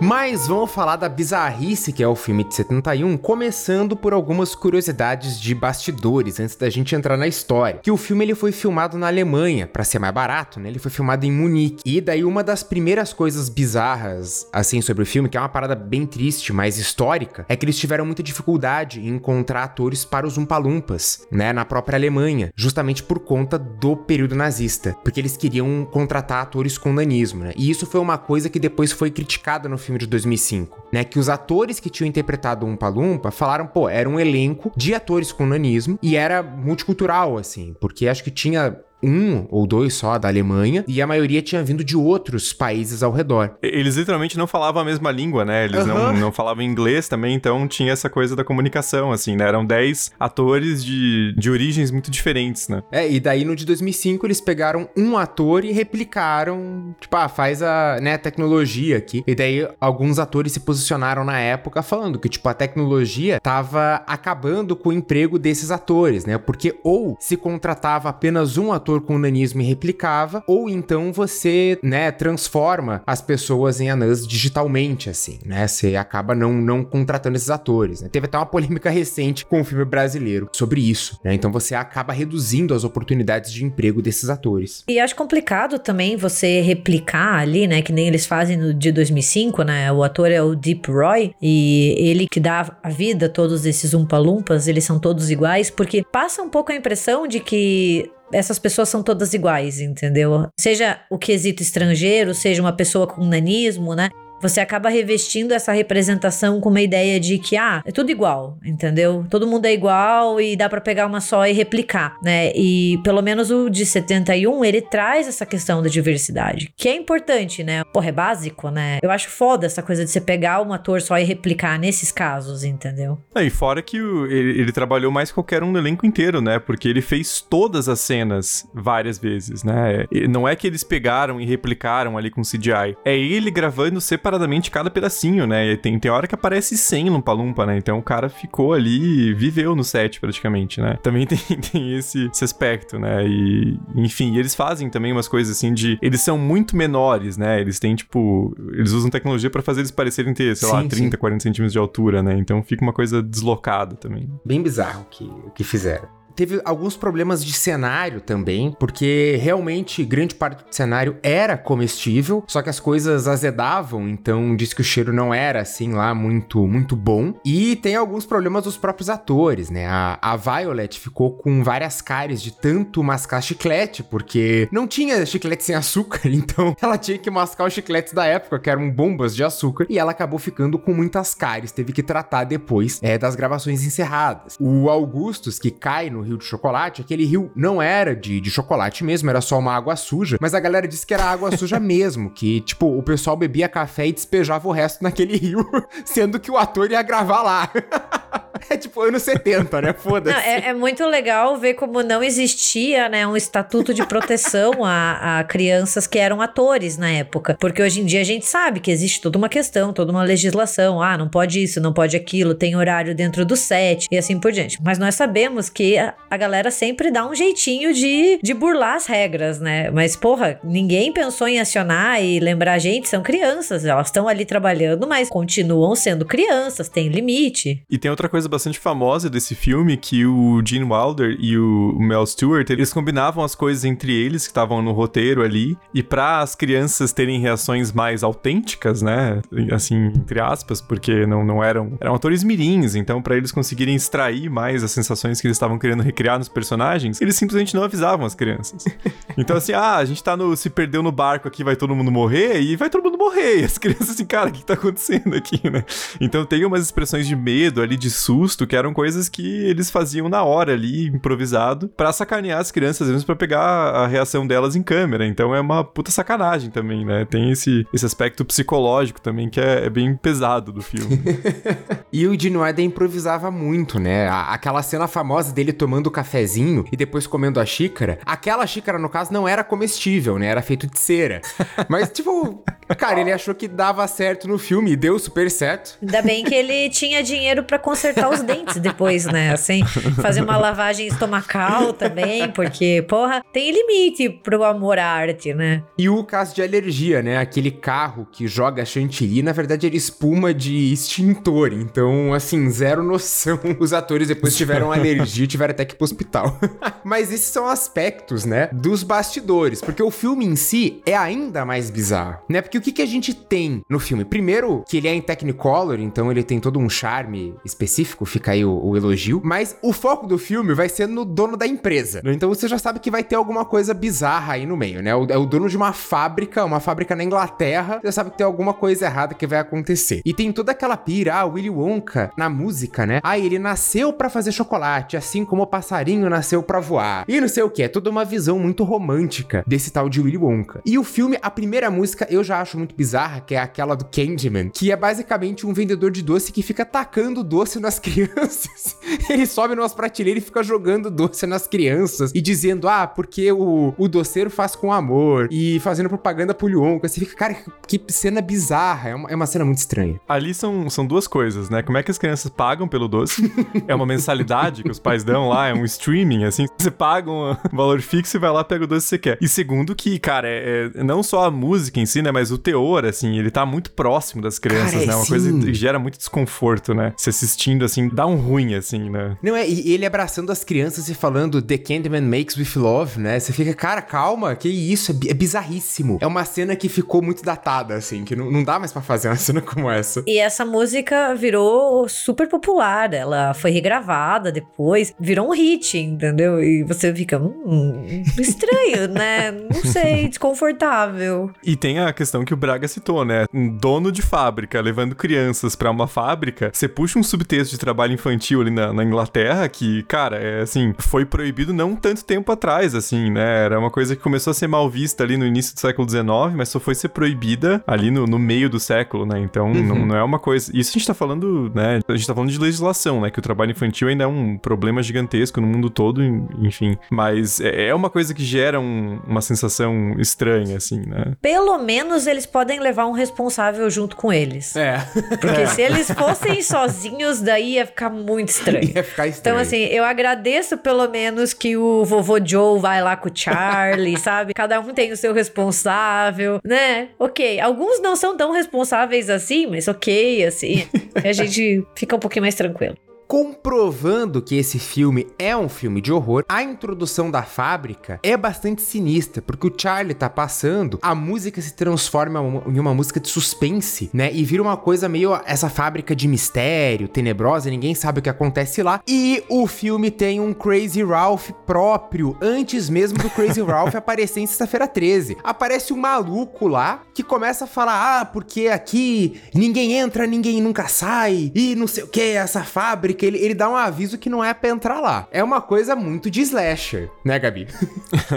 Mas vamos falar da bizarrice que é o filme de 71, começando por algumas curiosidades de bastidores antes da gente entrar na história. Que o filme ele foi filmado na Alemanha, para ser mais barato, né? Ele foi filmado em Munique. E daí uma das primeiras coisas bizarras assim sobre o filme, que é uma parada bem triste, mas histórica, é que eles tiveram muita dificuldade em encontrar atores para os Umpalumpas, né, na própria Alemanha, justamente por conta do período nazista, porque eles queriam contratar atores com nanismo, né? E isso foi uma coisa que depois foi criticada no filme de 2005, né? Que os atores que tinham interpretado o Umpa Lumpa falaram, pô, era um elenco de atores com nanismo e era multicultural, assim, porque acho que tinha um ou dois só da Alemanha, e a maioria tinha vindo de outros países ao redor. Eles literalmente não falavam a mesma língua, né? Eles uhum. não, não falavam inglês também, então tinha essa coisa da comunicação, assim, né? Eram 10 atores de, de origens muito diferentes, né? É, e daí no de 2005 eles pegaram um ator e replicaram, tipo, ah, faz a né, tecnologia aqui. E daí alguns atores se posicionaram na época falando que, tipo, a tecnologia tava acabando com o emprego desses atores, né? Porque ou se contratava apenas um ator ator com nanismo e replicava, ou então você, né, transforma as pessoas em anãs digitalmente, assim, né? Você acaba não, não contratando esses atores, né? Teve até uma polêmica recente com o um filme brasileiro sobre isso, né? Então você acaba reduzindo as oportunidades de emprego desses atores. E acho complicado também você replicar ali, né? Que nem eles fazem no de 2005, né? O ator é o Deep Roy e ele que dá a vida a todos esses umpalumpas, eles são todos iguais, porque passa um pouco a impressão de que essas pessoas são todas iguais, entendeu? Seja o quesito estrangeiro, seja uma pessoa com nanismo, né? Você acaba revestindo essa representação com uma ideia de que, ah, é tudo igual, entendeu? Todo mundo é igual e dá para pegar uma só e replicar, né? E pelo menos o de 71, ele traz essa questão da diversidade, que é importante, né? Porra, é básico, né? Eu acho foda essa coisa de você pegar um ator só e replicar nesses casos, entendeu? É, e fora que o, ele, ele, trabalhou mais que qualquer um no elenco inteiro, né? Porque ele fez todas as cenas várias vezes, né? E não é que eles pegaram e replicaram ali com CGI. É ele gravando separadamente separadamente cada pedacinho, né? E tem, tem hora que aparece 100 Lumpa Lumpa, né? Então o cara ficou ali, viveu no set praticamente, né? Também tem, tem esse, esse aspecto, né? E, enfim, eles fazem também umas coisas assim de. Eles são muito menores, né? Eles têm, tipo. Eles usam tecnologia para fazer eles parecerem ter, sei sim, lá, 30, sim. 40 centímetros de altura, né? Então fica uma coisa deslocada também. Bem bizarro o que, que fizeram teve alguns problemas de cenário também, porque realmente grande parte do cenário era comestível, só que as coisas azedavam, então diz que o cheiro não era assim lá muito muito bom. E tem alguns problemas dos próprios atores, né? A, a Violet ficou com várias cáries de tanto mascar chiclete, porque não tinha chiclete sem açúcar, então ela tinha que mascar os chicletes da época, que eram bombas de açúcar, e ela acabou ficando com muitas cáries, teve que tratar depois é, das gravações encerradas. O Augustus, que cai no rio de chocolate, aquele rio não era de, de chocolate mesmo, era só uma água suja, mas a galera disse que era água suja mesmo, que, tipo, o pessoal bebia café e despejava o resto naquele rio, sendo que o ator ia gravar lá. É tipo anos 70, né? Foda-se. É, é, muito legal ver como não existia, né, um estatuto de proteção a, a, crianças que eram atores na época. Porque hoje em dia a gente sabe que existe toda uma questão, toda uma legislação. Ah, não pode isso, não pode aquilo, tem horário dentro do set e assim por diante. Mas nós sabemos que a, a galera sempre dá um jeitinho de, de burlar as regras, né? Mas, porra, ninguém pensou em acionar e lembrar a gente, são crianças, elas estão ali trabalhando, mas continuam sendo crianças, tem limite. E tem outra coisa bastante famosa desse filme, que o Gene Wilder e o Mel Stewart, eles combinavam as coisas entre eles que estavam no roteiro ali, e para as crianças terem reações mais autênticas, né? Assim, entre aspas, porque não, não eram, eram atores mirins, então para eles conseguirem extrair mais as sensações que eles estavam querendo recriar criar nos personagens, eles simplesmente não avisavam as crianças. Então, assim, ah, a gente tá no. Se perdeu no barco aqui, vai todo mundo morrer, e vai todo mundo morrer. E as crianças, assim, cara, o que tá acontecendo aqui, né? Então tem umas expressões de medo ali, de susto, que eram coisas que eles faziam na hora ali, improvisado, para sacanear as crianças, vezes pra pegar a reação delas em câmera. Então é uma puta sacanagem também, né? Tem esse, esse aspecto psicológico também que é, é bem pesado do filme. e o Gene Wilder improvisava muito, né? Aquela cena famosa dele tomando cafezinho e depois comendo a xícara, aquela xícara, no caso, não era comestível, né? Era feito de cera. Mas, tipo, Cara, ele achou que dava certo no filme e deu super certo. Ainda bem que ele tinha dinheiro pra consertar os dentes depois, né? Assim, fazer uma lavagem estomacal também, porque, porra, tem limite pro amor à arte, né? E o caso de alergia, né? Aquele carro que joga chantilly, na verdade era espuma de extintor. Então, assim, zero noção. Os atores depois tiveram alergia e tiveram até que ir pro hospital. Mas esses são aspectos, né, dos bastidores, porque o filme em si é ainda mais bizarro, né? Porque o que, que a gente tem no filme? Primeiro, que ele é em Technicolor, então ele tem todo um charme específico, fica aí o, o elogio, mas o foco do filme vai ser no dono da empresa? Então você já sabe que vai ter alguma coisa bizarra aí no meio, né? O, é o dono de uma fábrica, uma fábrica na Inglaterra, você sabe que tem alguma coisa errada que vai acontecer. E tem toda aquela pira, ah, Willy Wonka, na música, né? Ah, ele nasceu para fazer chocolate, assim como o passarinho nasceu para voar. E não sei o que, é toda uma visão muito romântica desse tal de Willy Wonka. E o filme, a primeira música eu já acho muito bizarra, que é aquela do Candyman, que é basicamente um vendedor de doce que fica tacando doce nas crianças. ele sobe numas prateleiras e fica jogando doce nas crianças e dizendo, ah, porque o, o doceiro faz com amor e fazendo propaganda pro Willy Wonka. Você fica, cara, que cena bizarra, é uma, é uma cena muito estranha. Ali são, são duas coisas, né? Como é que as crianças pagam pelo doce? é uma mensalidade que os pais dão lá, é um streaming, assim. Você paga um valor fixo e vai lá pega o doce que você quer. E segundo que, cara, é, é não só a música em si, né? Mas o teor, assim, ele tá muito próximo das crianças, cara, né? Uma sim. coisa que gera muito desconforto, né? Se assistindo, assim, dá um ruim, assim, né? Não, é, e ele abraçando as crianças e falando The Candyman Makes With Love, né? Você fica, cara, calma, que isso, é, é bizarríssimo. É uma cena que ficou muito datada, assim, que não, não dá mais para fazer uma cena como essa. E essa música virou super popular, ela foi regravada depois, virou um hit, entendeu? E você fica, hum, estranho, né? Não sei, desconfortável. E tem a questão que o Braga citou, né? Um dono de fábrica levando crianças para uma fábrica, você puxa um subtexto de trabalho infantil ali na, na, Inglaterra que, cara, é assim, foi proibido não tanto tempo atrás, assim, né? Era uma coisa que começou a ser mal vista ali no início do século XIX, mas só foi ser proibida ali no, no meio do século, né? Então uhum. não, não, é uma coisa. Isso a gente tá falando, né? A gente tá falando de legislação, né? Que o trabalho infantil ainda é um problema gigantesco no mundo todo, enfim. Mas é, é uma coisa que gera um, uma sensação estranha, assim, né? Pelo menos eles podem levar um responsável junto com eles. É. Porque é. se eles fossem sozinhos, daí ia ficar muito estranho. Ia ficar estranho. Então, assim, eu agradeço pelo menos que o vovô Joe vai lá com o Charlie, sabe? Cada um tem o seu responsável, né? Ok. Alguns não são tão responsáveis assim, mas ok, assim. a gente fica um pouquinho mais tranquilo comprovando que esse filme é um filme de horror, a introdução da fábrica é bastante sinistra, porque o Charlie tá passando, a música se transforma em uma música de suspense, né? E vira uma coisa meio essa fábrica de mistério, tenebrosa, ninguém sabe o que acontece lá. E o filme tem um Crazy Ralph próprio, antes mesmo do Crazy Ralph aparecer em Sexta-feira 13. Aparece um maluco lá que começa a falar: ah, porque aqui ninguém entra, ninguém nunca sai, e não sei o que, essa fábrica porque ele, ele dá um aviso que não é pra entrar lá. É uma coisa muito de slasher, né, Gabi?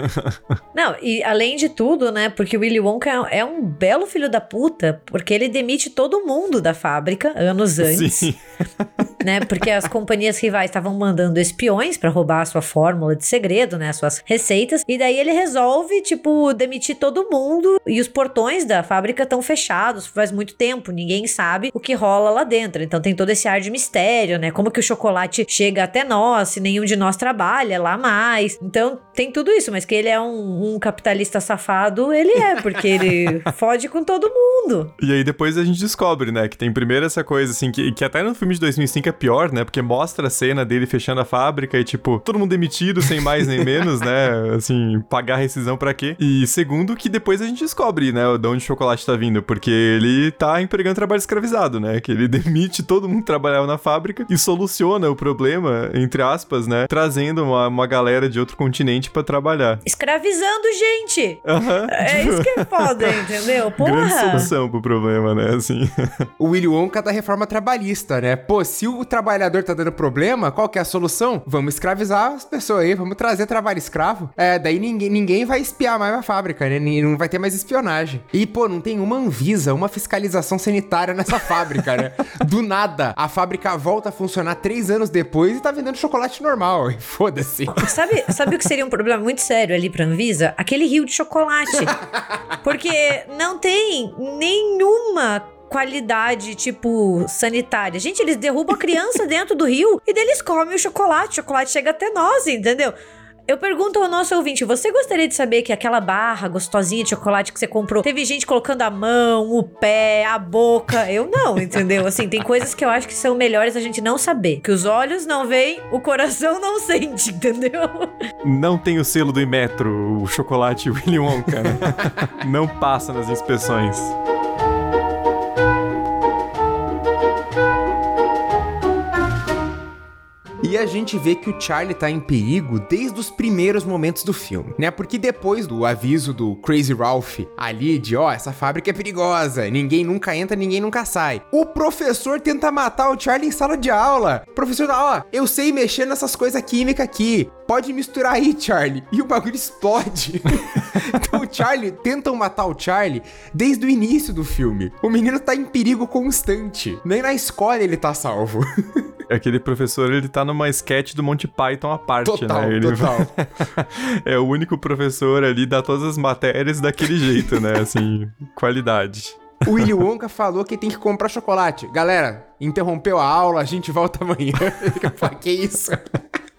não, e além de tudo, né, porque o Willy Wonka é, é um belo filho da puta, porque ele demite todo mundo da fábrica anos antes. Sim. né, porque as companhias rivais estavam mandando espiões para roubar a sua fórmula de segredo, né, suas receitas, e daí ele resolve, tipo, demitir todo mundo e os portões da fábrica estão fechados faz muito tempo, ninguém sabe o que rola lá dentro. Então tem todo esse ar de mistério, né, como que o chocolate chega até nós, se nenhum de nós trabalha lá mais. Então tem tudo isso, mas que ele é um, um capitalista safado, ele é, porque ele fode com todo mundo. E aí depois a gente descobre, né, que tem primeiro essa coisa assim, que, que até no filme de 2005 é pior, né, porque mostra a cena dele fechando a fábrica e tipo, todo mundo demitido, sem mais nem menos, né, assim, pagar rescisão para quê? E segundo, que depois a gente descobre, né, de onde o chocolate tá vindo, porque ele tá empregando trabalho escravizado, né, que ele demite todo mundo que trabalhava na fábrica e soluciona soluciona o problema, entre aspas, né? Trazendo uma, uma galera de outro continente para trabalhar. Escravizando gente! Uhum. É isso que é foda, entendeu? Porra! Grande solução pro problema, né? Assim. o Willy Wonka da reforma trabalhista, né? Pô, se o trabalhador tá dando problema, qual que é a solução? Vamos escravizar as pessoas aí, vamos trazer trabalho escravo. É, daí ninguém, ninguém vai espiar mais a fábrica, né? Não vai ter mais espionagem. E, pô, não tem uma Anvisa, uma fiscalização sanitária nessa fábrica, né? Do nada, a fábrica volta a funcionar três anos depois e tá vendendo chocolate normal. Foda-se. Sabe, sabe o que seria um problema muito sério ali pra Anvisa? Aquele rio de chocolate. Porque não tem nenhuma qualidade, tipo, sanitária. Gente, eles derrubam a criança dentro do rio e deles comem o chocolate. O chocolate chega até nós, entendeu? Eu pergunto ao nosso ouvinte: você gostaria de saber que aquela barra gostosinha de chocolate que você comprou teve gente colocando a mão, o pé, a boca? Eu não, entendeu? Assim, tem coisas que eu acho que são melhores a gente não saber. Que os olhos não veem, o coração não sente, entendeu? Não tem o selo do Imetro, o chocolate Willy Wonka, né? não passa nas inspeções. E a gente vê que o Charlie tá em perigo desde os primeiros momentos do filme, né? Porque depois do aviso do Crazy Ralph ali de, ó, oh, essa fábrica é perigosa, ninguém nunca entra, ninguém nunca sai. O professor tenta matar o Charlie em sala de aula. O professor, ó, oh, eu sei mexer nessas coisas químicas aqui. Pode misturar aí, Charlie. E o bagulho explode. então o Charlie tentam matar o Charlie desde o início do filme. O menino tá em perigo constante. Nem na escola ele tá salvo. Aquele professor, ele tá numa sketch do Monty Python à parte, total, né? Ele total. é o único professor ali, dá todas as matérias daquele jeito, né? Assim, qualidade. O Willy Wonka falou que tem que comprar chocolate. Galera, interrompeu a aula, a gente volta amanhã. que isso?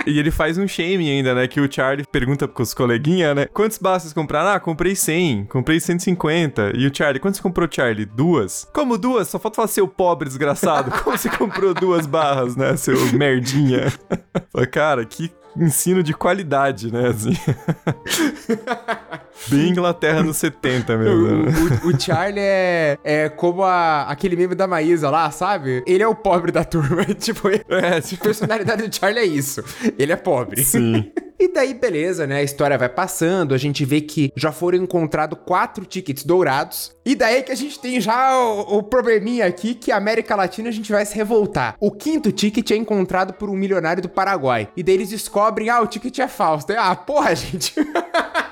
E ele faz um shame ainda, né? Que o Charlie pergunta pros coleguinhas, né? Quantos barras vocês compraram? Ah, comprei 100. Comprei 150. E o Charlie, quantos comprou, Charlie? Duas? Como duas? Só falta falar seu pobre desgraçado. Como você comprou duas barras, né? Seu merdinha. Cara, que ensino de qualidade, né? Assim. Bem Inglaterra nos 70 mesmo. O, o, o, Charlie é, é como a, aquele meme da Maísa lá, sabe? Ele é o pobre da turma. tipo, é, a personalidade do Charlie é isso. Ele é pobre. Sim. E daí, beleza, né? A história vai passando, a gente vê que já foram encontrados quatro tickets dourados. E daí que a gente tem já o, o, probleminha aqui que a América Latina a gente vai se revoltar. O quinto ticket é encontrado por um milionário do Paraguai. E daí eles descobrem, ah, o ticket é falso. Ah, porra, gente.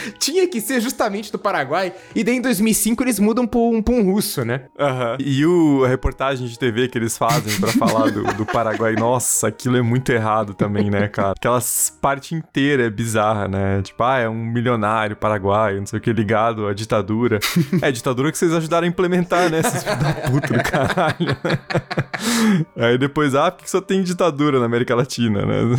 Tinha que ser justamente do Paraguai. E daí em 2005 eles mudam pra um, pra um russo, né? Uhum. E o, a reportagem de TV que eles fazem para falar do, do, Paraguai, nossa, aquilo é muito errado também, né, cara? Aquela parte inteira é bizarra, né? Tipo, ah, é um milionário paraguaio, não sei o que, ligado à ditadura. é, ditadura que vocês ajudaram a implementar, né? Esses filhos da puta do caralho. Aí depois, ah, por que só tem ditadura na América Latina, né?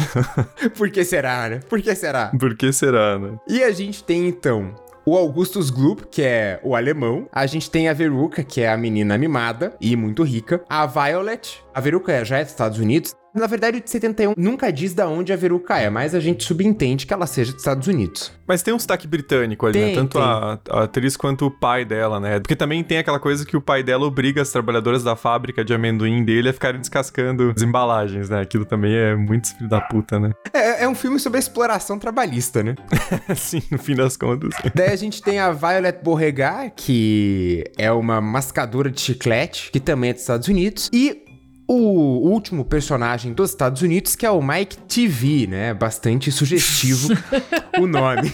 por que será, né? Por que será? Por que será, né? E a gente tem então o Augustus Gloop, que é o alemão. A gente tem a Veruca, que é a menina mimada e muito rica. A Violet. A Veruca já é dos Estados Unidos. Na verdade, o de 71 nunca diz da onde a Veruca é, mas a gente subentende que ela seja dos Estados Unidos. Mas tem um sotaque britânico ali, né? tem, né? Tanto a, a, atriz quanto o pai dela, né? Porque também tem aquela coisa que o pai dela obriga as trabalhadoras da fábrica de amendoim dele a ficarem descascando as embalagens, né? Aquilo também é muito filho da puta, né? É, é um filme sobre a exploração trabalhista, né? Sim, no fim das contas. Daí a gente tem a Violet Beauregard, que é uma mascadora de chiclete, que também é dos Estados Unidos. E o último personagem dos Estados Unidos, que é o Mike TV, né? Bastante sugestivo o nome.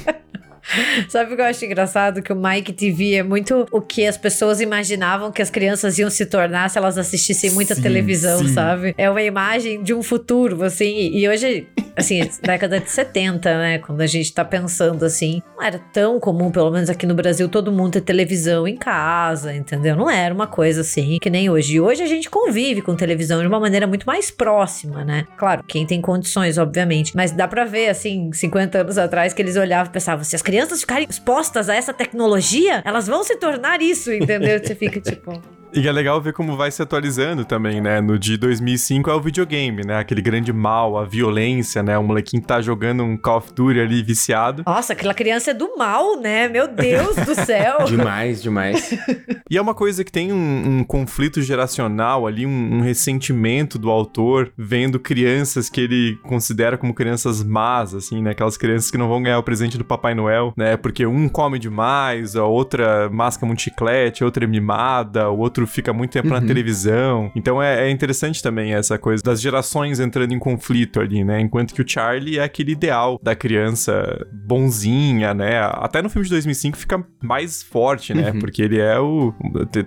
Sabe o que eu acho engraçado? Que o Mike TV é muito o que as pessoas imaginavam que as crianças iam se tornar se elas assistissem muita sim, televisão, sim. sabe? É uma imagem de um futuro, assim. E hoje, assim, década de 70, né? Quando a gente tá pensando assim, não era tão comum, pelo menos aqui no Brasil, todo mundo ter televisão em casa, entendeu? Não era uma coisa assim que nem hoje. E hoje a gente convive com televisão de uma maneira muito mais próxima, né? Claro, quem tem condições, obviamente. Mas dá pra ver, assim, 50 anos atrás, que eles olhavam e pensavam, se as crianças ficarem expostas a essa tecnologia, elas vão se tornar isso, entendeu? Você fica tipo. E é legal ver como vai se atualizando também, né? No de 2005 é o videogame, né? Aquele grande mal, a violência, né? O molequinho tá jogando um Call of Duty ali viciado. Nossa, aquela criança é do mal, né? Meu Deus do céu. demais, demais. e é uma coisa que tem um, um conflito geracional ali, um, um, ressentimento do autor vendo crianças que ele considera como crianças más, assim, né? Aquelas crianças que não vão ganhar o presente do Papai Noel, né? Porque um come demais, a outra masca muito chiclete, a outra é mimada, o outro outro fica muito tempo uhum. na televisão. Então é, é, interessante também essa coisa das gerações entrando em conflito ali, né? Enquanto que o Charlie é aquele ideal da criança bonzinha, né? Até no filme de 2005 fica mais forte, né? Uhum. Porque ele é o.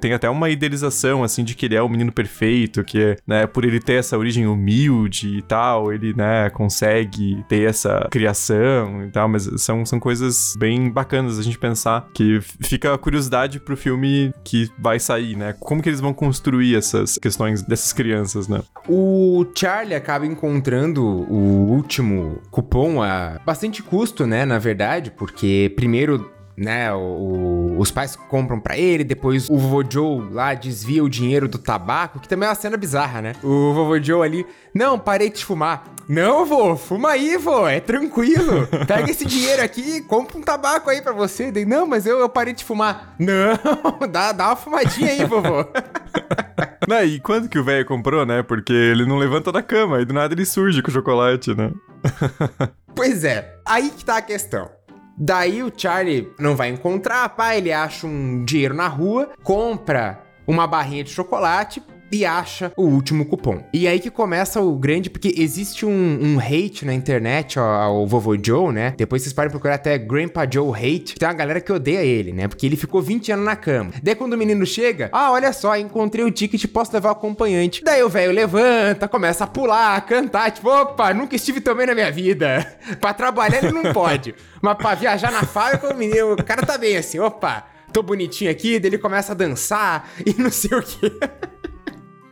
Tem até uma idealização, assim, de que ele é o menino perfeito, que, né, por ele ter essa origem humilde e tal, ele, né, consegue ter essa criação e tal, mas são, são coisas bem bacanas a gente pensar que fica a curiosidade pro filme que vai sair, né? Como que eles vão construir essas questões dessas crianças, né? O Charlie acaba encontrando o último cupom a bastante custo, né? Na verdade, porque primeiro né? O, os pais compram para ele, depois o vovô Joe lá desvia o dinheiro do tabaco, que também é uma cena bizarra, né? O vovô Joe ali, não, parei de fumar. Não, vô, fuma aí, vô, é tranquilo. Pega esse dinheiro aqui e compra um tabaco aí pra você. Daí, não, mas eu, eu parei de fumar. Não, dá, dá uma fumadinha aí, vovô. Não, e quando que o velho comprou, né? Porque ele não levanta da cama e do nada ele surge com o chocolate, né? pois é, aí que tá a questão. Daí o Charlie não vai encontrar, pá, ele acha um dinheiro na rua, compra uma barrinha de chocolate, e acha o último cupom. E aí que começa o grande, porque existe um, um hate na internet ao, ao vovô Joe, né? Depois vocês podem procurar até Grandpa Joe Hate. Tem uma galera que odeia ele, né? Porque ele ficou 20 anos na cama. Daí quando o menino chega, ah, olha só, encontrei o ticket, posso levar o acompanhante. Daí o velho levanta, começa a pular, a cantar, tipo, opa, nunca estive tão bem na minha vida. pra trabalhar ele não pode. Mas pra viajar na fábrica, o menino, o cara tá bem assim, opa, tô bonitinho aqui, daí ele começa a dançar e não sei o que.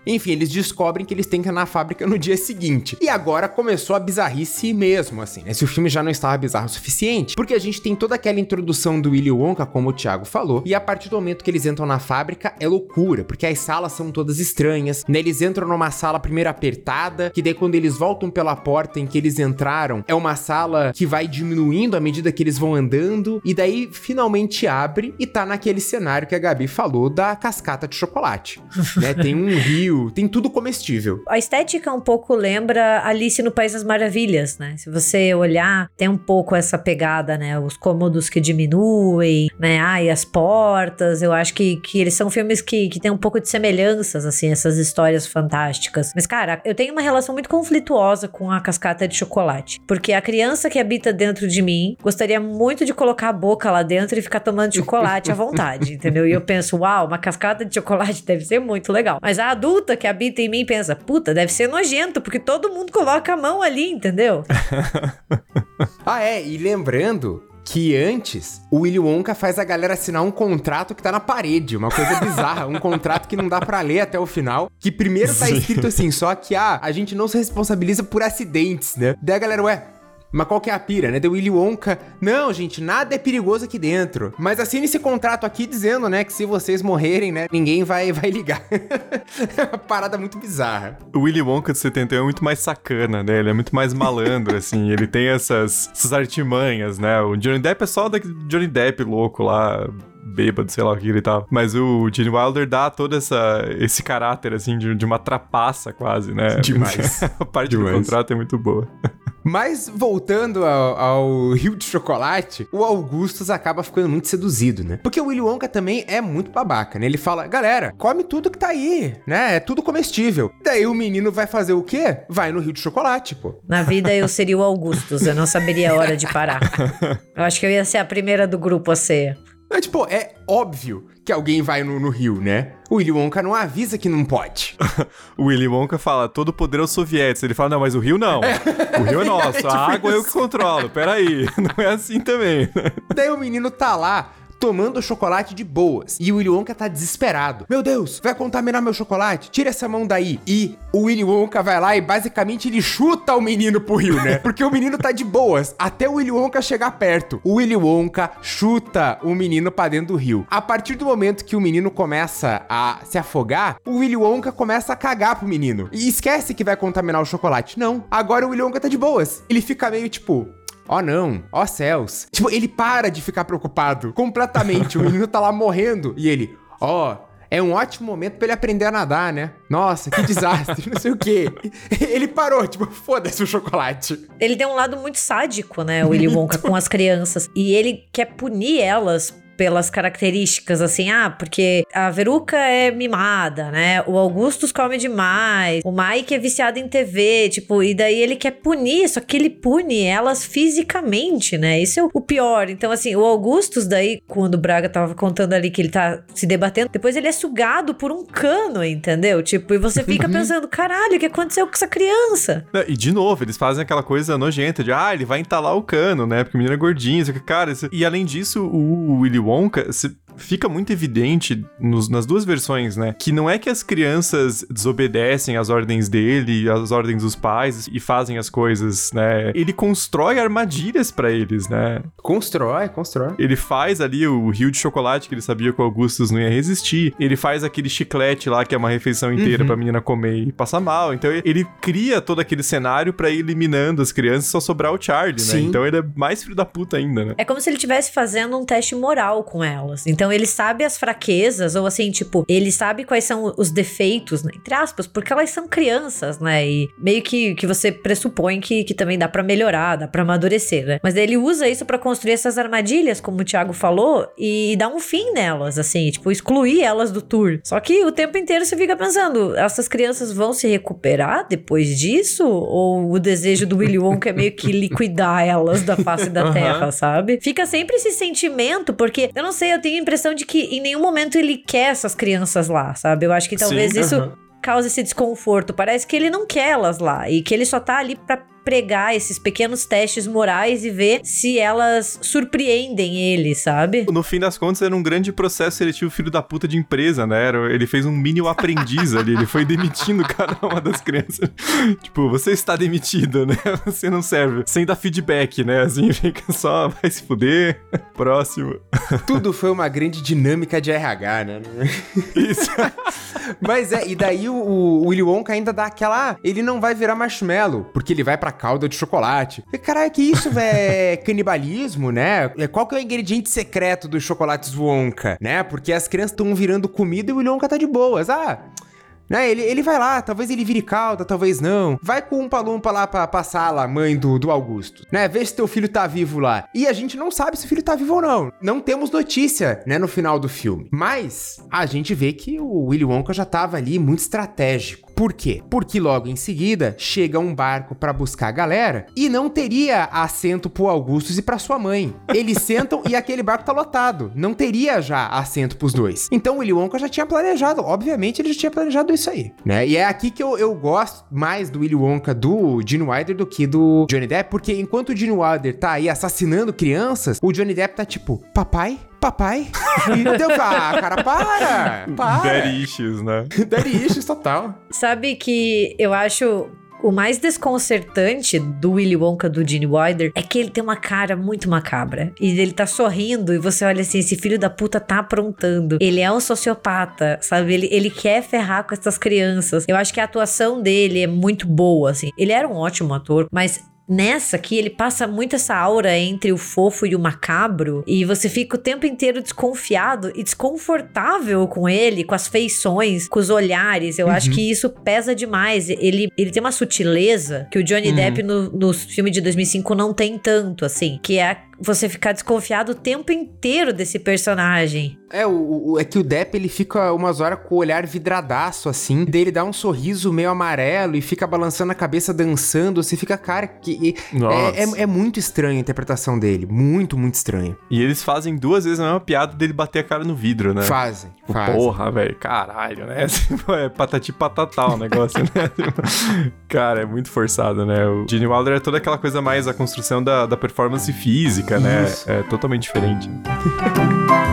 Enfim, eles descobrem que eles têm que ir na fábrica no dia seguinte. E agora começou a bizarrice mesmo, assim, né? Se o filme já não estava bizarro o suficiente, porque a gente tem toda aquela introdução do Willy Wonka, como o Thiago falou, e a partir do momento que eles entram na fábrica é loucura, porque as salas são todas estranhas, né? Eles entram numa sala primeiro apertada, que daí quando eles voltam pela porta em que eles entraram, é uma sala que vai diminuindo à medida que eles vão andando, e daí finalmente abre e tá naquele cenário que a Gabi falou da cascata de chocolate, né? Tem um rio tem tudo comestível. A estética um pouco lembra Alice no País das Maravilhas, né? Se você olhar, tem um pouco essa pegada, né? Os cômodos que diminuem, né? Ah, e as portas. Eu acho que, que eles são filmes que, que têm um pouco de semelhanças, assim, essas histórias fantásticas. Mas, cara, eu tenho uma relação muito conflituosa com a cascata de chocolate. Porque a criança que habita dentro de mim gostaria muito de colocar a boca lá dentro e ficar tomando chocolate à vontade, entendeu? E eu penso, uau, uma cascata de chocolate deve ser muito legal. Mas a adulta adulta que habita em mim pensa: puta, deve ser nojento, porque todo mundo coloca a mão ali, entendeu? ah, é, e lembrando que antes o Willy Wonka faz a galera assinar um contrato que tá na parede, uma coisa bizarra, um contrato que não dá para ler até o final, que primeiro tá escrito assim, só que ah, a gente não se responsabiliza por acidentes, né? Daí a galera, ué, mas qual que é a pira, né? The Willy Wonka. Não, gente, nada é perigoso aqui dentro. Mas assine esse contrato aqui dizendo, né, que se vocês morrerem, né, ninguém vai, vai ligar. é uma parada muito bizarra. O Willy Wonka de 71 é muito mais sacana, né? Ele é muito mais malandro, assim. Ele tem essas, essas artimanhas, né? O Johnny Depp é só da Johnny Depp louco lá, bêbado, sei lá o que ele tava. Mas o Gene Wilder dá todo essa, esse caráter, assim, de, de uma trapaça quase, né? Demais. a parte Demais. do contrato é muito boa. Mas voltando ao, ao, Rio de Chocolate, o Augustus acaba ficando muito seduzido, né? Porque o Willy Wonka também é muito babaca, né? Ele fala, galera, come tudo que tá aí, né? É tudo comestível. Daí o menino vai fazer o quê? Vai no Rio de Chocolate, pô. Na vida eu seria o Augustus, eu não saberia a hora de parar. Eu acho que eu ia ser a primeira do grupo a ser. É, tipo, é óbvio que alguém vai no, no rio, né? O Willy Wonka não avisa que não pode. o Willy Wonka fala, todo poder é os soviéticos. Ele fala, não, mas o rio não. É. O rio é nosso, é, tipo a água isso. eu que controlo. Peraí, não é assim também. Daí o menino tá lá, tomando chocolate de boas. E o Willy Wonka tá desesperado. Meu Deus, vai contaminar meu chocolate? Tira essa mão daí. E o Willy Wonka vai lá e basicamente ele chuta o menino pro rio, né? Porque o menino tá de boas até o Willy Wonka chegar perto. O Willy Wonka chuta o menino pra dentro do rio. A partir do momento que o menino começa a se afogar, o Willy Wonka começa a cagar pro menino. E esquece que vai contaminar o chocolate. Não. Agora o Willy Wonka tá de boas. Ele fica meio tipo, Ó oh, não, ó oh, céus. Tipo, ele para de ficar preocupado completamente. o menino tá lá morrendo e ele, ó, oh, é um ótimo momento para ele aprender a nadar, né? Nossa, que desastre, não sei o quê. Ele parou, tipo, foda-se o chocolate. Ele tem um lado muito sádico, né, o Willy Wonka com as crianças. E ele quer punir elas pelas características, assim, ah, porque a Veruca é mimada, né? O Augustus come demais, o Mike é viciado em TV, tipo, e daí ele quer punir, só que ele pune elas fisicamente, né? Isso é o pior. Então, assim, o Augustus, daí, quando o Braga tava contando ali que ele tá se debatendo, depois ele é sugado por um cano, entendeu? Tipo, e você fica pensando, caralho, o que aconteceu com essa criança? E de novo, eles fazem aquela coisa nojenta de, ah, ele vai entalar o cano, né? Porque o menino é gordinho, cara, isso... e além disso, o Willy Wonka, fica muito evidente nos, nas duas versões, né? Que não é que as crianças desobedecem às ordens dele, às ordens dos pais e fazem as coisas, né? Ele constrói armadilhas para eles, né? Constrói, constrói. Ele faz ali o rio de chocolate que ele sabia que o Augustus não ia resistir. Ele faz aquele chiclete lá que é uma refeição inteira uhum. pra menina comer e passar mal. Então ele cria todo aquele cenário para ir eliminando as crianças e só sobrar o Charlie, né? Sim. né? Então ele é mais filho da puta ainda, né? É como se ele estivesse fazendo um teste moral com elas. Então ele sabe as fraquezas, ou assim, tipo, ele sabe quais são os defeitos, né? Entre aspas, porque elas são crianças, né? E meio que, que você pressupõe que, que também dá para melhorar, dá pra amadurecer, né? Mas ele usa isso para construir essas armadilhas, como o Thiago falou, e dar um fim nelas, assim, tipo, excluir elas do tour. Só que o tempo inteiro você fica pensando, essas crianças vão se recuperar depois disso? Ou o desejo do Willy Wonka é meio que liquidar elas da face da terra, sabe? Fica sempre esse sentimento, porque eu não sei, eu tenho a impressão de que em nenhum momento ele quer essas crianças lá, sabe? Eu acho que talvez Sim, isso. causa esse desconforto. Parece que ele não quer elas lá e que ele só tá ali para pregar esses pequenos testes morais e ver se elas surpreendem ele, sabe? No fim das contas, era um grande processo seletivo filho da puta de empresa, né? Ele fez um mini aprendiz ali, ele foi demitindo cada uma das crianças. tipo, você está demitido, né? Você não serve. Sem dar feedback, né? Assim, fica só, vai se fuder. Próximo. Tudo foi uma grande dinâmica de RH, né? Isso. Mas é, e daí o, o Willy Wonka ainda dá aquela. Ele não vai virar marshmallow, porque ele vai pra calda de chocolate. E, caralho, que isso, velho? É canibalismo, né? É, qual que é o ingrediente secreto dos chocolates Wonka, né? Porque as crianças estão virando comida e o Wonka tá de boas. Ah, né? Ele, ele vai lá, talvez ele vire calda, talvez não. Vai com um palumpa lá pra, pra sala, mãe do, do Augusto, né? Vê se teu filho tá vivo lá. E a gente não sabe se o filho tá vivo ou não. Não temos notícia, né, no final do filme. Mas a gente vê que o Willy Wonka já tava ali muito estratégico. Por quê? Porque logo em seguida chega um barco para buscar a galera e não teria assento pro Augustus e para sua mãe. Eles sentam e aquele barco tá lotado. Não teria já assento pros dois. Então o Willy Wonka já tinha planejado, obviamente ele já tinha planejado isso aí, né? E é aqui que eu, eu gosto mais do Willy Wonka do Gene Wilder do que do Johnny Depp, porque enquanto o Gene Wilder tá aí assassinando crianças, o Johnny Depp tá tipo, papai, papai. Então, ah, cara, para! Para! Daddy issues, né? Daddy issues total. Sabe que eu acho o mais desconcertante do Willy Wonka do Gene Wilder é que ele tem uma cara muito macabra. E ele tá sorrindo e você olha assim, esse filho da puta tá aprontando. Ele é um sociopata, sabe? Ele, ele quer ferrar com essas crianças. Eu acho que a atuação dele é muito boa, assim. Ele era um ótimo ator, mas Nessa aqui, ele passa muito essa aura entre o fofo e o macabro, e você fica o tempo inteiro desconfiado e desconfortável com ele, com as feições, com os olhares. Eu uhum. acho que isso pesa demais. Ele, ele tem uma sutileza que o Johnny uhum. Depp no, no filme de 2005 não tem tanto, assim, que é você ficar desconfiado o tempo inteiro desse personagem. É, o, o, é que o Depp ele fica umas horas com o olhar vidradaço, assim, dele dá um sorriso meio amarelo e fica balançando a cabeça, dançando. Você fica, cara, que. É, é, é, muito estranho a interpretação dele. Muito, muito estranho. E eles fazem duas vezes a mesma piada dele bater a cara no vidro, né? Fazem. Tipo, fazem. Porra, velho, caralho, né? é patati patatá o negócio, né? cara, é muito forçado, né? O Gene Wilder é toda aquela coisa mais a construção da, da performance física, né? É totalmente diferente.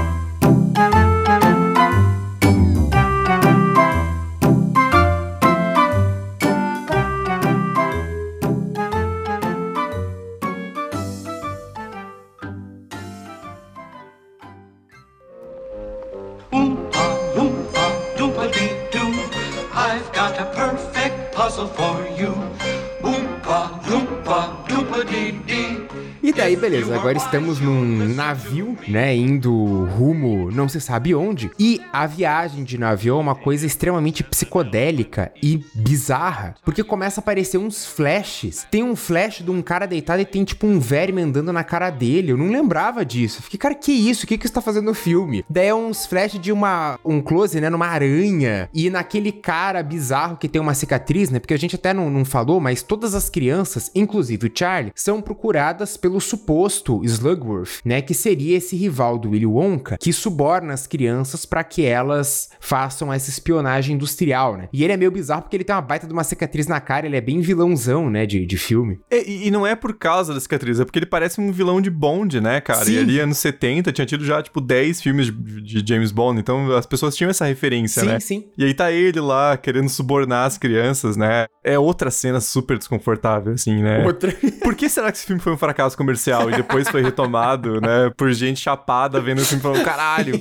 daí, beleza, agora estamos num navio, né, indo rumo não se sabe onde, e a viagem de navio é uma coisa extremamente psicodélica e bizarra, porque começa a aparecer uns flashes. Tem um flash de um cara deitado e tem tipo um verme andando na cara dele, eu não lembrava disso. Fiquei, cara, que isso? O que que você tá fazendo no filme? Daí é uns flash de uma, um close, né, numa aranha, e naquele cara bizarro que tem uma cicatriz, né, porque a gente até não, não falou, mas todas as crianças, inclusive o Charlie, são procuradas pelo suposto Slugworth, né? Que seria esse rival do Willy Wonka que suborna as crianças para que elas façam essa espionagem industrial, né? E ele é meio bizarro porque ele tem uma baita de uma cicatriz na cara, ele é bem vilãozão, né? De, de filme. E, e não é por causa da cicatriz, é porque ele parece um vilão de Bond, né, cara? Sim. E ali anos 70 tinha tido já, tipo, 10 filmes de, de James Bond, então as pessoas tinham essa referência, sim, né? Sim, sim. E aí tá ele lá querendo subornar as crianças, né? É outra cena super desconfortável, assim, né? Outra. Por que será que esse filme foi um fracasso comercial e depois foi retomado, né? Por gente chapada vendo o filme falando, caralho,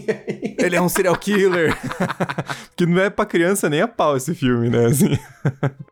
ele é um serial killer. que não é pra criança nem a pau esse filme, né? Assim.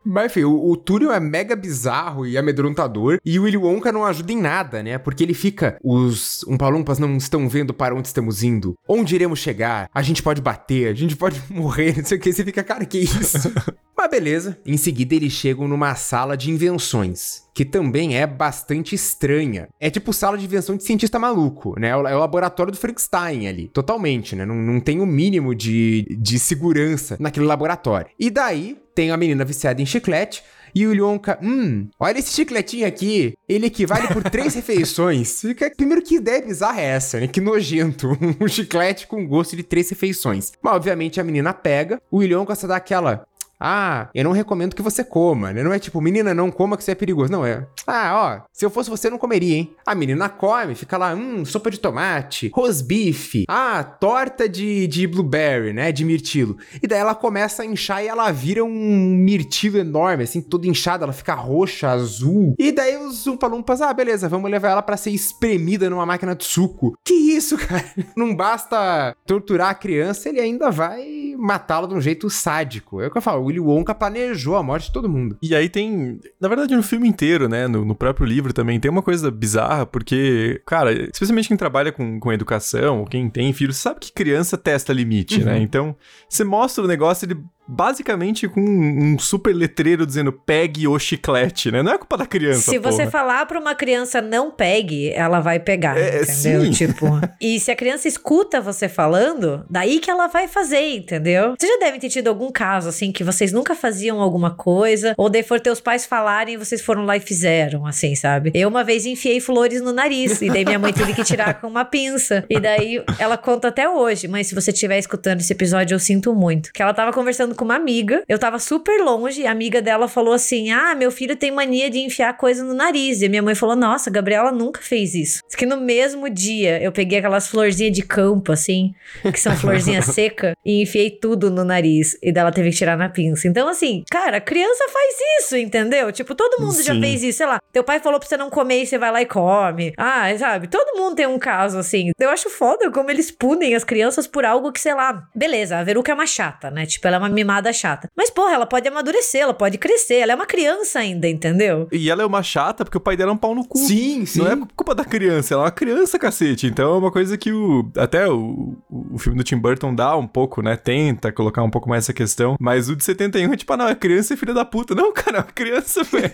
Mas enfim, o, o Túlio é mega bizarro e amedrontador. E o Willy Wonka não ajuda em nada, né? Porque ele fica. Os Umpalumpas não estão vendo para onde estamos indo. Onde iremos chegar? A gente pode bater, a gente pode morrer, não sei o que. Você fica, cara, que isso? Mas beleza. Em seguida, eles chegam numa sala de invenções, que também é bastante estranha. É tipo sala de invenção de cientista maluco, né? É o laboratório do Frankenstein ali. Totalmente, né? Não, não tem o mínimo de, de segurança naquele laboratório. E daí, tem a menina viciada em chiclete. E o Ilionka, hum, olha esse chicletinho aqui, ele equivale por três refeições. Primeiro, que ideia bizarra é essa, né? Que nojento, um chiclete com gosto de três refeições. Mas, obviamente, a menina pega, o Ilionka só dá aquela, ah, eu não recomendo que você coma, né? Não é tipo, menina, não coma que isso é perigoso. Não, é. Ah, ó, se eu fosse você, não comeria, hein? A menina come, fica lá, hum, sopa de tomate, rosbife, ah, torta de, de blueberry, né? De mirtilo. E daí ela começa a inchar e ela vira um mirtilo enorme, assim, toda inchada, ela fica roxa, azul. E daí os Umpalumpas, ah, beleza, vamos levar ela para ser espremida numa máquina de suco. Que isso, cara? Não basta torturar a criança, ele ainda vai matá-la de um jeito sádico. É o que eu falo, Willy Wonka planejou a morte de todo mundo. E aí tem, na verdade, no filme inteiro, né, no, no próprio livro também, tem uma coisa bizarra, porque, cara, especialmente quem trabalha com, com educação, ou quem tem filho, sabe que criança testa limite, né? uhum. né? Então, você mostra o negócio, ele basicamente com um super letreiro dizendo pegue o chiclete, né? Não é culpa da criança. Se porra. você falar pra uma criança não pegue, ela vai pegar, é, entendeu? Sim. Tipo. e se a criança escuta você falando, daí que ela vai fazer, entendeu? Vocês já devem ter tido algum caso, assim, que vocês nunca faziam alguma coisa, ou daí for teus pais falarem e vocês foram lá e fizeram, assim, sabe? Eu uma vez enfiei flores no nariz, e daí minha mãe teve que tirar com uma pinça. E daí ela conta até hoje, mas se você estiver escutando esse episódio, eu sinto muito. Que ela tava conversando com uma amiga. Eu tava super longe e a amiga dela falou assim: Ah, meu filho tem mania de enfiar coisa no nariz. E a minha mãe falou: Nossa, Gabriela nunca fez isso. Diz que no mesmo dia eu peguei aquelas florzinhas de campo, assim, que são florzinha seca, e enfiei tudo no nariz. E dela teve que tirar na pinça. Então, assim, cara, criança faz isso, entendeu? Tipo, todo mundo Sim. já fez isso, sei lá. Teu pai falou pra você não comer e você vai lá e come. Ah, sabe? Todo mundo tem um caso assim. Eu acho foda como eles punem as crianças por algo que, sei lá. Beleza, a Veruca é uma chata, né? Tipo, ela é uma mimada chata. Mas, porra, ela pode amadurecer, ela pode crescer. Ela é uma criança ainda, entendeu? E ela é uma chata porque o pai dela é um pau no cu. Sim, sim. Não é culpa da criança, ela é uma criança, cacete. Então é uma coisa que o. Até o, o filme do Tim Burton dá um pouco, né? Tenta colocar um pouco mais essa questão. Mas o de 71 é tipo, ah, não, é criança e filha da puta. Não, cara, é uma criança, velho.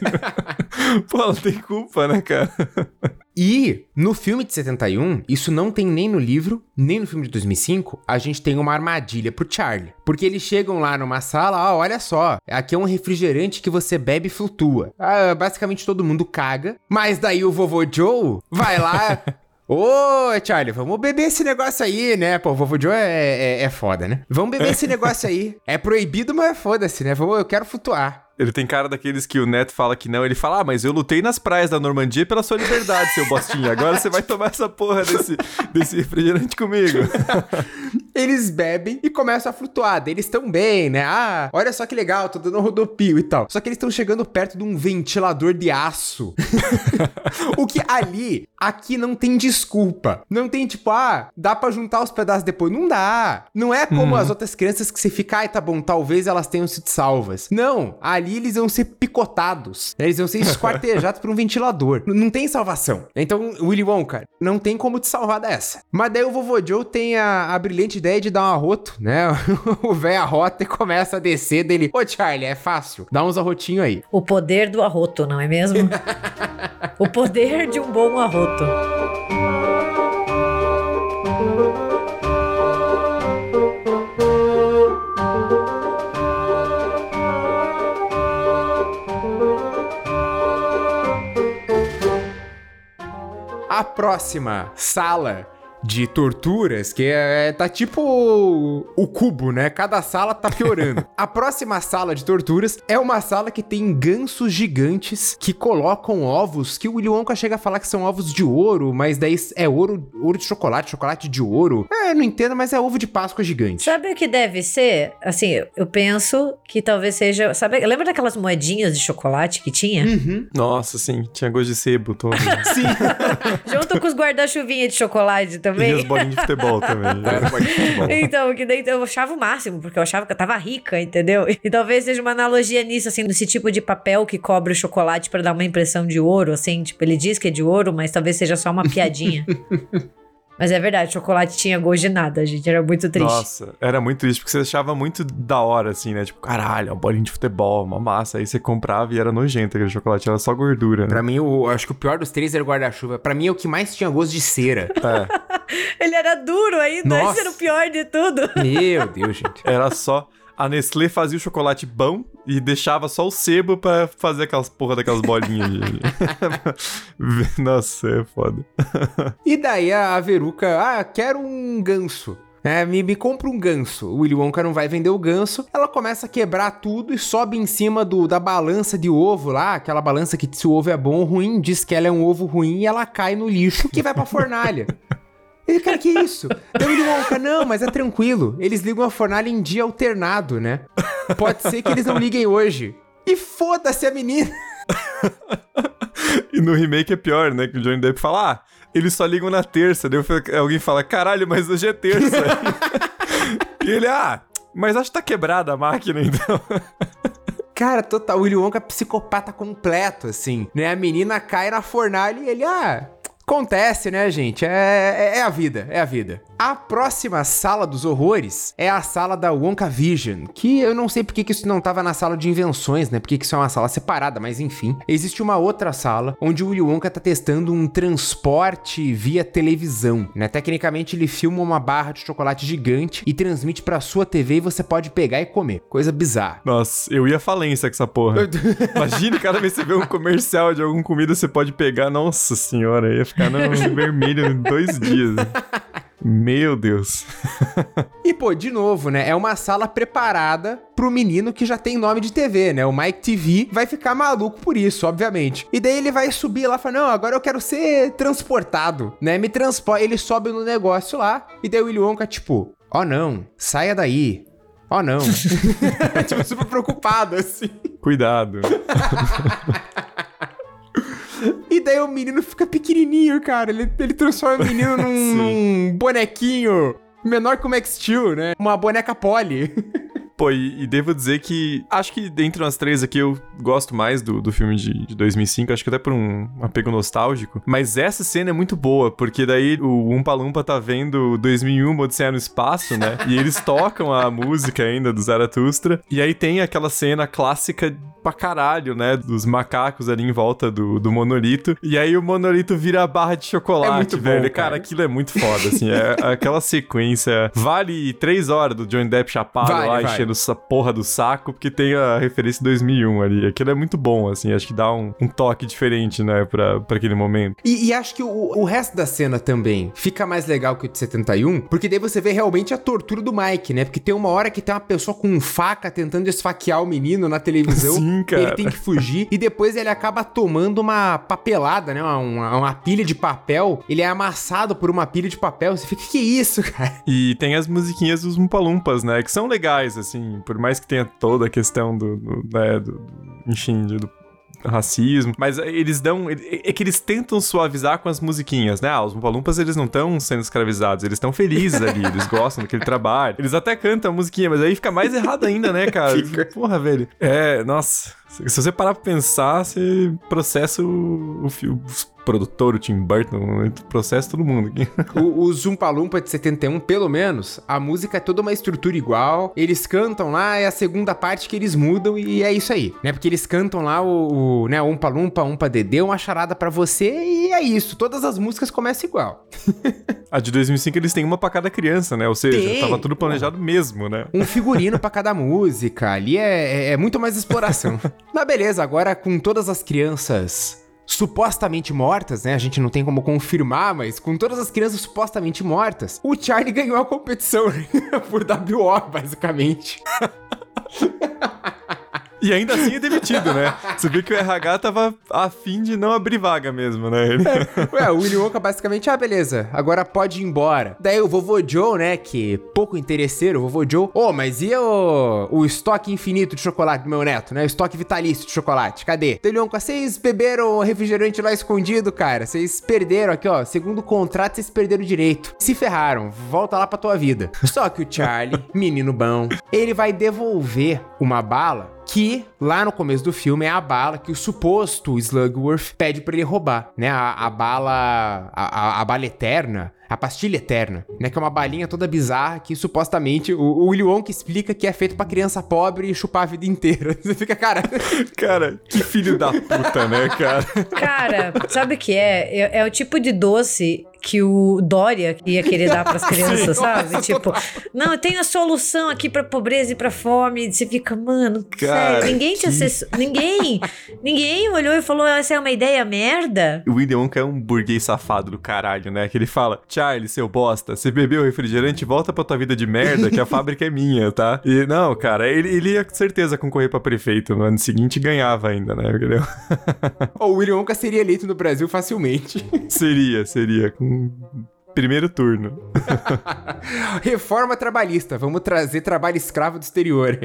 Pô, ela tem culpa, né, cara? E no filme de 71, isso não tem nem no livro, nem no filme de 2005, a gente tem uma armadilha pro Charlie. Porque eles chegam lá numa sala, ah, olha só, aqui é um refrigerante que você bebe e flutua. Ah, basicamente todo mundo caga, mas daí o vovô Joe vai lá. Ô, Charlie, vamos beber esse negócio aí, né? Pô, o vovô Joe é, é, é foda, né? Vamos beber esse negócio aí. É proibido, mas é foda-se, né? Eu quero flutuar. Ele tem cara daqueles que o Neto fala que não. Ele fala, ah, mas eu lutei nas praias da Normandia pela sua liberdade, seu bostinho. Agora você vai tomar essa porra desse, desse refrigerante comigo. Eles bebem e começam a flutuar. Eles estão bem, né? Ah, olha só que legal, tô dando um rodopio e tal. Só que eles estão chegando perto de um ventilador de aço. o que ali, aqui não tem desculpa. Não tem tipo, ah, dá para juntar os pedaços depois. Não dá. Não é como hum. as outras crianças que você fica, ai, tá bom, talvez elas tenham sido salvas. Não, ali ali eles iam ser picotados. né? Eles iam ser esquartejados por um ventilador. N- Não tem salvação. Então, Willy Wonka, não tem como te salvar dessa. Mas daí o vovô Joe tem a, a brilhante ideia de dar um arroto, né? o velho arrota e começa a descer dele. Ô, Charlie, é fácil. Dá uns arrotinhos aí. O poder do arroto, não é mesmo? o poder de um bom arroto. Próxima sala de torturas, que é, tá tipo o, cubo, né? Cada sala tá piorando. a próxima sala de torturas é uma sala que tem gansos gigantes que colocam ovos que o Willy Wonka chega a falar que são ovos de ouro, mas daí é ouro, ouro de chocolate, chocolate de ouro. É, não entendo, mas é ovo de Páscoa gigante. Sabe o que deve ser? Assim, eu penso que talvez seja. Sabe, lembra daquelas moedinhas de chocolate que tinha? Uhum. Nossa, sim, tinha gosto de sebo todo. Sim. Junto com os guarda-chuvinhas de chocolate e também. as bolinhas de futebol também. Futebol. Então, que daí eu achava o máximo, porque eu achava que eu tava rica, entendeu? E talvez seja uma analogia nisso, assim, desse tipo de papel que cobre o chocolate pra dar uma impressão de ouro, assim, tipo, ele diz que é de ouro, mas talvez seja só uma piadinha. mas é verdade, chocolate tinha gosto de nada, gente, era muito triste. Nossa, era muito triste, porque você achava muito da hora, assim, né? Tipo, caralho, uma bolinha de futebol, uma massa. Aí você comprava e era nojento aquele chocolate, era só gordura, né? Pra mim, o, acho que o pior dos três era o guarda-chuva. Pra mim, é o que mais tinha gosto de cera. É, Ele era duro ainda, Nossa. esse era o pior de tudo. Meu Deus, gente. era só. A Nestlé fazia o chocolate bom e deixava só o sebo pra fazer aquelas porra daquelas bolinhas. Nossa, é foda. E daí a, a Veruca, ah, quero um ganso. É, me, me compra um ganso. O Willy Wonka não vai vender o ganso. Ela começa a quebrar tudo e sobe em cima do, da balança de ovo lá. Aquela balança que se o ovo é bom ou ruim, diz que ela é um ovo ruim e ela cai no lixo que vai pra fornalha. Ele, cara, que isso? Daí o Willy Wonka, não, mas é tranquilo. Eles ligam a fornalha em dia alternado, né? Pode ser que eles não liguem hoje. E foda-se a menina. E no remake é pior, né? Que o Johnny Depp fala, ah, eles só ligam na terça. Daí alguém fala, caralho, mas hoje é terça. e ele, ah, mas acho que tá quebrada a máquina, então. Cara, total, o Willy Wonka é psicopata completo, assim, né? A menina cai na fornalha e ele, ah, acontece, né, gente? É, é, é a vida, é a vida. A próxima sala dos horrores é a sala da Wonka Vision, que eu não sei porque que isso não tava na sala de invenções, né? Porque que isso é uma sala separada, mas enfim. Existe uma outra sala onde o Willy Wonka tá testando um transporte via televisão, né? Tecnicamente ele filma uma barra de chocolate gigante e transmite pra sua TV e você pode pegar e comer. Coisa bizarra. Nossa, eu ia falência com essa porra. Imagine cada vez que você vê um comercial de alguma comida, você pode pegar. Nossa senhora, ia ficar no vermelho em dois dias. Meu Deus. E, pô, de novo, né? É uma sala preparada pro menino que já tem nome de TV, né? O Mike TV vai ficar maluco por isso, obviamente. E daí ele vai subir lá e fala: Não, agora eu quero ser transportado, né? Me transporta. Ele sobe no negócio lá. E daí o Willy Wonka, tipo: Ó, oh, não, saia daí. Ó, oh, não. tipo, super preocupado, assim. Cuidado. E daí o menino fica pequenininho, cara. Ele, ele transforma o menino num, num bonequinho menor que o Max Steel, né? Uma boneca Polly. Pô, e, e devo dizer que acho que dentre nós três aqui eu gosto mais do, do filme de, de 2005, acho que até por um apego nostálgico. Mas essa cena é muito boa, porque daí o Umpa Lumpa tá vendo 2001 Odisseia no Espaço, né? e eles tocam a música ainda do Zaratustra. E aí tem aquela cena clássica pra caralho, né? Dos macacos ali em volta do, do monolito. E aí o monolito vira a barra de chocolate, É muito bom, velho. cara. cara, aquilo é muito foda, assim. É aquela sequência. Vale três horas do Johnny Depp chapado Vale, lá, vale. Enchendo essa porra do saco, porque tem a referência 2001 ali. Aquilo é muito bom, assim. Acho que dá um, um toque diferente, né, pra, pra aquele momento. E, e acho que o, o resto da cena também fica mais legal que o de 71, porque daí você vê realmente a tortura do Mike, né? Porque tem uma hora que tem uma pessoa com faca tentando esfaquear o menino na televisão. Sim, cara. Ele tem que fugir. e depois ele acaba tomando uma papelada, né? Uma, uma, uma pilha de papel. Ele é amassado por uma pilha de papel. Você fica, que isso, cara? E tem as musiquinhas dos Umpalumpas, né, que são legais, assim. Por mais que tenha toda a questão do, do, né, do, do enfim, do, racismo, mas eles dão. É que eles tentam suavizar com as musiquinhas, né? Ah, os Umpalumpas eles não estão sendo escravizados, eles estão felizes ali, eles gostam daquele trabalho. Eles até cantam a musiquinha, mas aí fica mais errado ainda, né, cara? Porra, velho. É, nossa. Se você parar pra pensar, você processa o, o, o produtor, o Tim Burton, processa todo mundo aqui. o, o Zumpa Lumpa de 71, pelo menos, a música é toda uma estrutura igual. Eles cantam lá, é a segunda parte que eles mudam e é isso aí, né? Porque eles cantam lá o, o né, Umpa Lumpa, Umpa Dedê, uma charada para você e é isso. Todas as músicas começam igual. a de 2005 eles têm uma pra cada criança, né? Ou seja, Tem. tava tudo planejado mesmo, né? Um figurino para cada música. Ali é, é, é muito mais exploração. Mas beleza, agora com todas as crianças supostamente mortas, né? A gente não tem como confirmar, mas com todas as crianças supostamente mortas, o Charlie ganhou a competição por WO, basicamente. E ainda assim é demitido, né? Você viu que o RH tava afim de não abrir vaga mesmo, né? Ele... É, ué, o Willy Wonka basicamente, ah, beleza, agora pode ir embora. Daí o vovô Joe, né, que pouco interesseiro, o vovô Joe, ô, oh, mas e o, o estoque infinito de chocolate do meu neto, né? O estoque vitalício de chocolate, cadê? Daí Wonka, vocês beberam refrigerante lá escondido, cara, vocês perderam aqui, ó, segundo o contrato, vocês perderam o direito. Se ferraram, volta lá pra tua vida. Só que o Charlie, menino bom, ele vai devolver uma bala que lá no começo do filme é a bala que o suposto Slugworth pede para ele roubar, né? A, a bala, a, a, a, bala eterna, a pastilha eterna, né? Que é uma balinha toda bizarra que supostamente o, o Willy Wonka explica que é feito para criança pobre e chupar a vida inteira. Você fica, cara... cara, que filho da puta, né, cara? Cara, sabe o que é? é? É o tipo de doce que o Dória ia querer dar para as crianças, Sim, sabe? Nossa, tipo, total. não, eu tenho a solução aqui para pobreza e para fome. E você fica, mano, Cara, sério, ninguém te acessou, ninguém, ninguém olhou e falou, essa é uma ideia merda. O William Wonka é um burguês safado do caralho, né? Que ele fala, Charlie, seu bosta, você bebeu refrigerante, volta pra tua vida de merda, que a fábrica é minha, tá? E não, cara, ele, ele ia com certeza concorrer pra prefeito no ano seguinte e ganhava ainda, né? Entendeu? o William Wonka seria eleito no Brasil facilmente. seria, seria, com primeiro turno. Reforma trabalhista, vamos trazer trabalho escravo do exterior.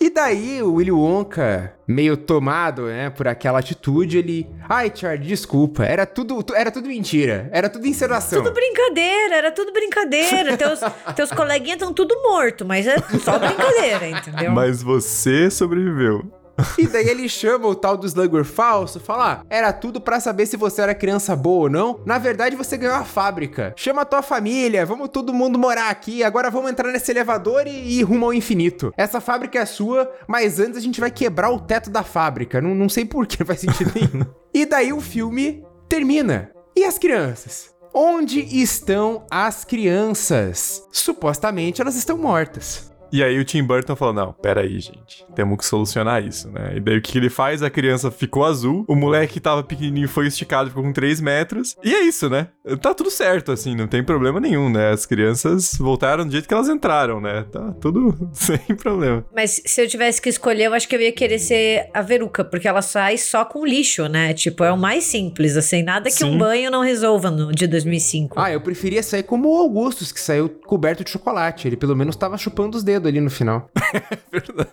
e daí o Willy Wonka, meio tomado, né, por aquela atitude, ele, ai, Charlie, desculpa, era tudo, era tudo mentira, era tudo encenação. Tudo brincadeira, era tudo brincadeira. teus, teus coleguinhas estão tudo morto, mas é só brincadeira, entendeu? Mas você sobreviveu. E daí ele chama o tal do Slugger falso, fala: ah, era tudo para saber se você era criança boa ou não. Na verdade, você ganhou a fábrica. Chama a tua família, vamos todo mundo morar aqui. Agora vamos entrar nesse elevador e, ir rumo ao infinito. Essa fábrica é sua, mas antes a gente vai quebrar o teto da fábrica. Não, não sei por que, não faz sentido nenhum. e daí o filme termina. E as crianças? Onde estão as crianças? Supostamente elas estão mortas. E aí o Tim Burton falou: não, pera aí, gente. Temos que solucionar isso, né? E daí o que ele faz? A criança ficou azul, o moleque que tava pequenininho foi esticado, ficou com 3 metros. E é isso, né? Tá tudo certo, assim, não tem problema nenhum, né? As crianças voltaram do jeito que elas entraram, né? Tá tudo sem problema. Mas se eu tivesse que escolher, eu acho que eu ia querer ser a Veruca, porque ela sai só com lixo, né? Tipo, é o mais simples, assim, nada que Sim. um banho não resolva no de 2005. Ah, eu preferia sair como o Augustus, que saiu coberto de chocolate. Ele pelo menos tava chupando os dedos ali no final. é verdade.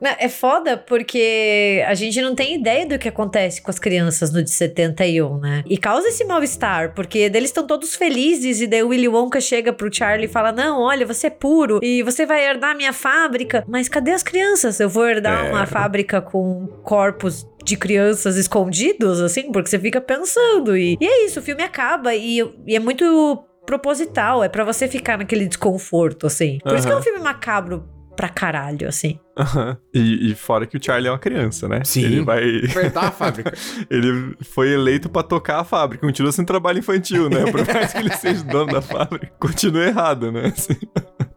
Não, é foda porque a gente não tem ideia do que acontece com as crianças no de 71, né? E causa esse mal-estar, porque eles estão todos felizes e daí o Willy Wonka chega pro Charlie e fala: Não, olha, você é puro e você vai herdar minha fábrica. Mas cadê as crianças? Eu vou herdar é. uma fábrica com corpos de crianças escondidos, assim, porque você fica pensando. E, e é isso, o filme acaba e, e é muito proposital, é para você ficar naquele desconforto, assim. Por uhum. isso que é um filme macabro pra caralho, assim. Uhum. E, e, fora que o Charlie é uma criança, né? Sim. Ele vai. Apertar a fábrica. ele foi eleito para tocar a fábrica. Continua sendo trabalho infantil, né? Por mais que ele seja dono da fábrica, continua errado, né? Assim.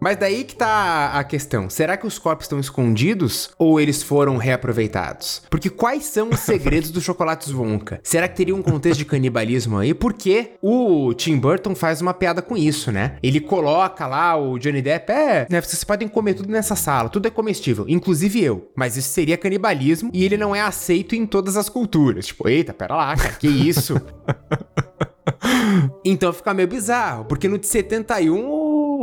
Mas daí que tá a questão. Será que os corpos estão escondidos ou eles foram reaproveitados? Porque quais são os segredos dos chocolates Wonka? Será que teria um contexto de canibalismo aí? Porque o Tim Burton faz uma piada com isso, né? Ele coloca lá o Johnny Depp, é, né, vocês podem comer tudo nessa sala, tudo é comestível, inclusive eu. Mas isso seria canibalismo e ele não é aceito em todas as culturas. Tipo, eita, pera lá, cara, que isso? então fica meio bizarro, porque no de 71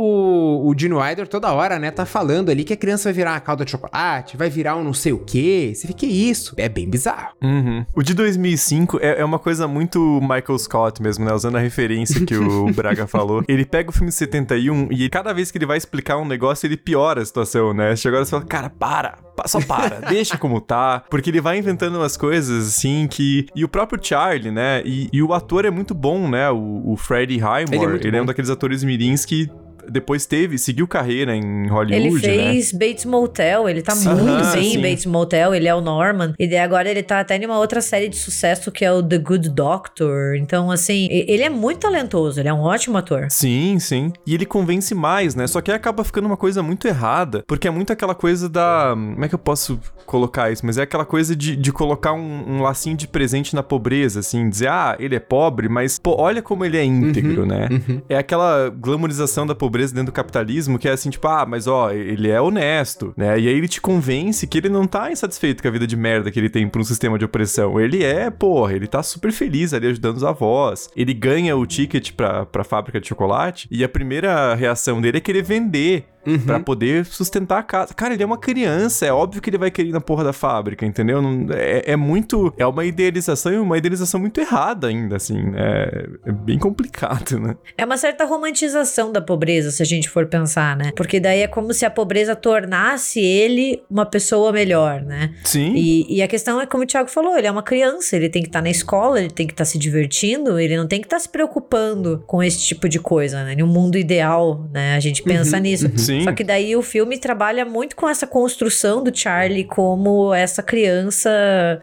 o o, Dino Idor toda hora, né, tá falando ali que a criança vai virar uma calda de chocolate, vai virar um não sei o quê. Você fica, que isso? É bem bizarro. Uhum. O de 2005 é, é, uma coisa muito Michael Scott mesmo, né? Usando a referência que o Braga falou. Ele pega o filme de 71 e cada vez que ele vai explicar um negócio, ele piora a situação, né? Chega agora e fala, cara, para, só para, deixa como tá. Porque ele vai inventando umas coisas, assim, que... E o próprio Charlie, né? E, e o ator é muito bom, né? O, o Freddie Highmore, ele, é, ele é um daqueles atores mirins que depois teve, seguiu carreira em Hollywood, Ele fez né? Bates Motel, ele tá muito bem em Bates Motel, ele é o Norman. E daí agora ele tá até em uma outra série de sucesso que é o The Good Doctor. Então, assim, ele é muito talentoso, ele é um ótimo ator. Sim, sim. E ele convence mais, né? Só que acaba ficando uma coisa muito errada, porque é muito aquela coisa da... Como é que eu posso colocar isso? Mas é aquela coisa de, de colocar um, um lacinho de presente na pobreza, assim, dizer, ah, ele é pobre, mas, pô, olha como ele é íntegro, uhum, né? Uhum. É aquela glamorização da pobreza pobreza dentro do capitalismo, que é assim, tipo, ah, mas ó, ele é honesto, né? E aí ele te convence que ele não tá insatisfeito com a vida de merda que ele tem pra um sistema de opressão. Ele é, porra, ele tá super feliz ali ajudando os avós. Ele ganha o ticket pra, pra fábrica de chocolate e a primeira reação dele é querer vender Uhum. para poder sustentar a casa. Cara, ele é uma criança, é óbvio que ele vai querer ir na porra da fábrica, entendeu? Não, é, é, muito. É uma idealização e uma idealização muito errada ainda, assim. É, é, bem complicado, né? É uma certa romantização da pobreza, se a gente for pensar, né? Porque daí é como se a pobreza tornasse ele uma pessoa melhor, né? Sim. E, e a questão é, como o Thiago falou, ele é uma criança, ele tem que estar tá na escola, ele tem que estar tá se divertindo, ele não tem que estar tá se preocupando com esse tipo de coisa, né? Em um mundo ideal, né? A gente pensa uhum, nisso. Uhum. Sim. Só que daí o filme trabalha muito com essa construção do Charlie como essa criança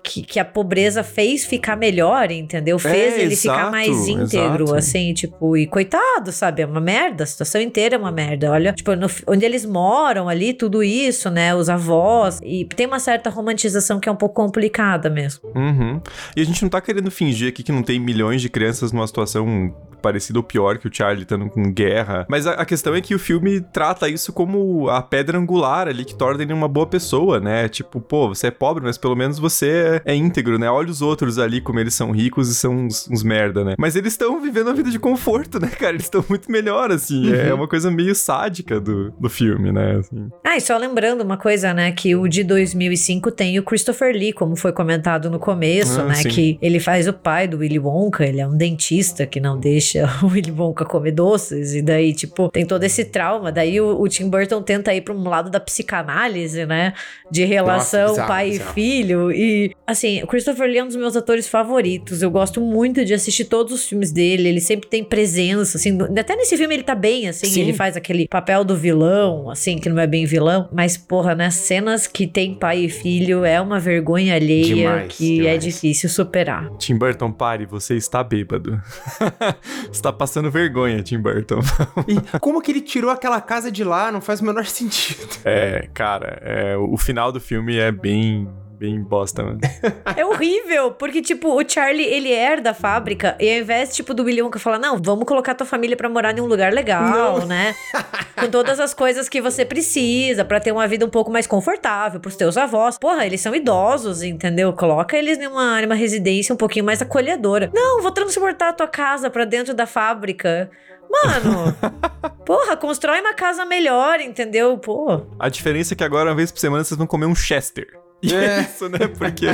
que, que a pobreza fez ficar melhor, entendeu? Fez é, ele exato, ficar mais íntegro, exato. assim, tipo, e coitado, sabe? É uma merda, a situação inteira é uma merda. Olha, tipo, no, onde eles moram ali, tudo isso, né? Os avós. E tem uma certa romantização que é um pouco complicada mesmo. Uhum. E a gente não tá querendo fingir aqui que não tem milhões de crianças numa situação parecida ou pior que o Charlie estando com guerra. Mas a, a, questão é que o filme trata isso como a pedra angular ali que torna ele uma boa pessoa, né? Tipo, pô, você é pobre, mas pelo menos você é íntegro, né? Olha os outros ali como eles são ricos e são uns, uns merda, né? Mas eles estão vivendo uma vida de conforto, né, cara? Eles estão muito melhor, assim. É uhum. É uma coisa meio sádica do, do filme, né? Assim. Ah, e só lembrando uma coisa, né? Que o de 2005 tem o Christopher Lee, como foi comentado no começo, ah, né? Sim. Que ele faz o pai do Willy Wonka, ele é um dentista que não deixa deixa o Willy Wonka comer doces, e daí, tipo, tem todo esse trauma. Daí o, o Tim Burton tenta ir pra um lado da psicanálise, né? De relação Nossa, pai bizarro. e filho. E, assim, o Christopher Lee é um dos meus atores favoritos. Eu gosto muito de assistir todos os filmes dele. Ele sempre tem presença, assim. Até nesse filme ele tá bem, assim. Sim. Ele faz aquele papel do vilão, assim, que não é bem vilão. Mas, porra, né? Cenas que tem pai e filho é uma vergonha alheia demais, que é demais. é difícil superar. Tim Burton, pare, você está bêbado. Você tá passando vergonha, Tim Burton. e como que ele tirou aquela casa de lá? Não faz o menor sentido. É, cara, é, o final do filme é bem bem bosta, mano. É horrível, porque, tipo, o Charlie, ele herda a fábrica e ao invés, tipo, do William que fala, não, vamos colocar tua família pra morar em um lugar legal, não. né? Com todas as coisas que você precisa para ter uma vida um pouco mais confortável pros teus avós. Porra, eles são idosos, entendeu? Coloca eles numa, numa residência um pouquinho mais acolhedora. Não, vou transportar a tua casa pra dentro da fábrica. Mano, porra, constrói uma casa melhor, entendeu? Pô. A diferença é que agora, uma vez por semana, vocês vão comer um Chester. E é. é isso, né? Porque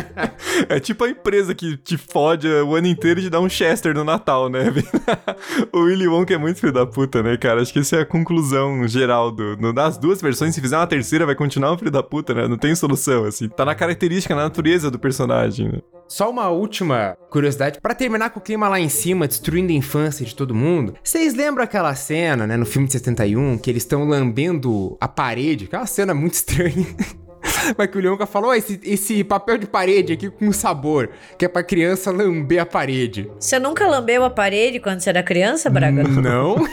é tipo a empresa que te fode o ano inteiro de dar um Chester no Natal, né? o Willy Wonka é muito filho da puta, né, cara? Acho que essa é a conclusão geral do, no, das duas versões. Se fizer uma terceira, vai continuar um filho da puta, né? Não tem solução, assim. Tá na característica, na natureza do personagem, né? Só uma última curiosidade, para terminar com o clima lá em cima, destruindo a infância de todo mundo. Vocês lembram aquela cena, né, no filme de 71, que eles estão lambendo a parede? Aquela cena muito estranha. Mas que o Leonca falou, esse, esse papel de parede aqui com sabor, que é pra criança lamber a parede. Você nunca lambeu a parede quando você era criança, Braga? Não.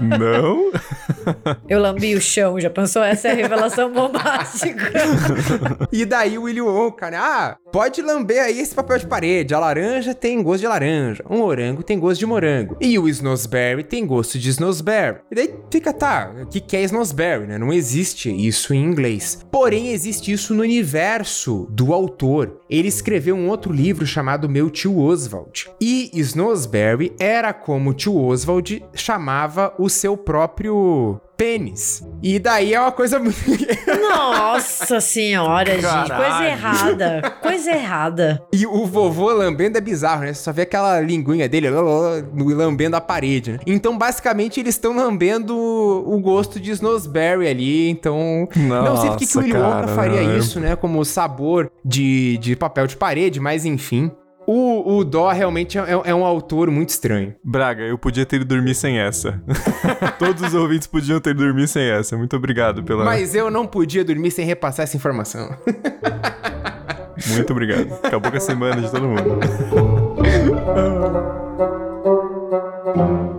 Não? Eu lambi o chão, já pensou? Essa é a revelação bombástica. e daí o Willy Wonka, né? Ah, pode lamber aí esse papel de parede. A laranja tem gosto de laranja. Um morango tem gosto de morango. E o Snosberry tem gosto de Snosberry. E daí fica, tá, o que, que é Snosberry, né? Não existe isso em inglês. Porém, existe isso no universo do autor. Ele escreveu um outro livro chamado Meu Tio Oswald. E Snosberry era como o tio Oswald chamava o seu próprio pênis. E daí é uma coisa muito. Nossa senhora, Caralho. gente. Coisa errada. Coisa errada. E o vovô lambendo é bizarro, né? Você só vê aquela linguinha dele lambendo a parede, né? Então, basicamente, eles estão lambendo o gosto de Snosberry ali. Então. Nossa, não sei porque que o Willy Wonka faria isso, né? Como sabor de, de papel de parede, mas enfim. O, o Dó realmente é, é, um autor muito estranho. Braga, eu podia ter ido dormir sem essa. Todos os ouvintes podiam ter ido dormir sem essa. Muito obrigado pela. Mas eu não podia dormir sem repassar essa informação. muito obrigado. Acabou com a semana de todo mundo.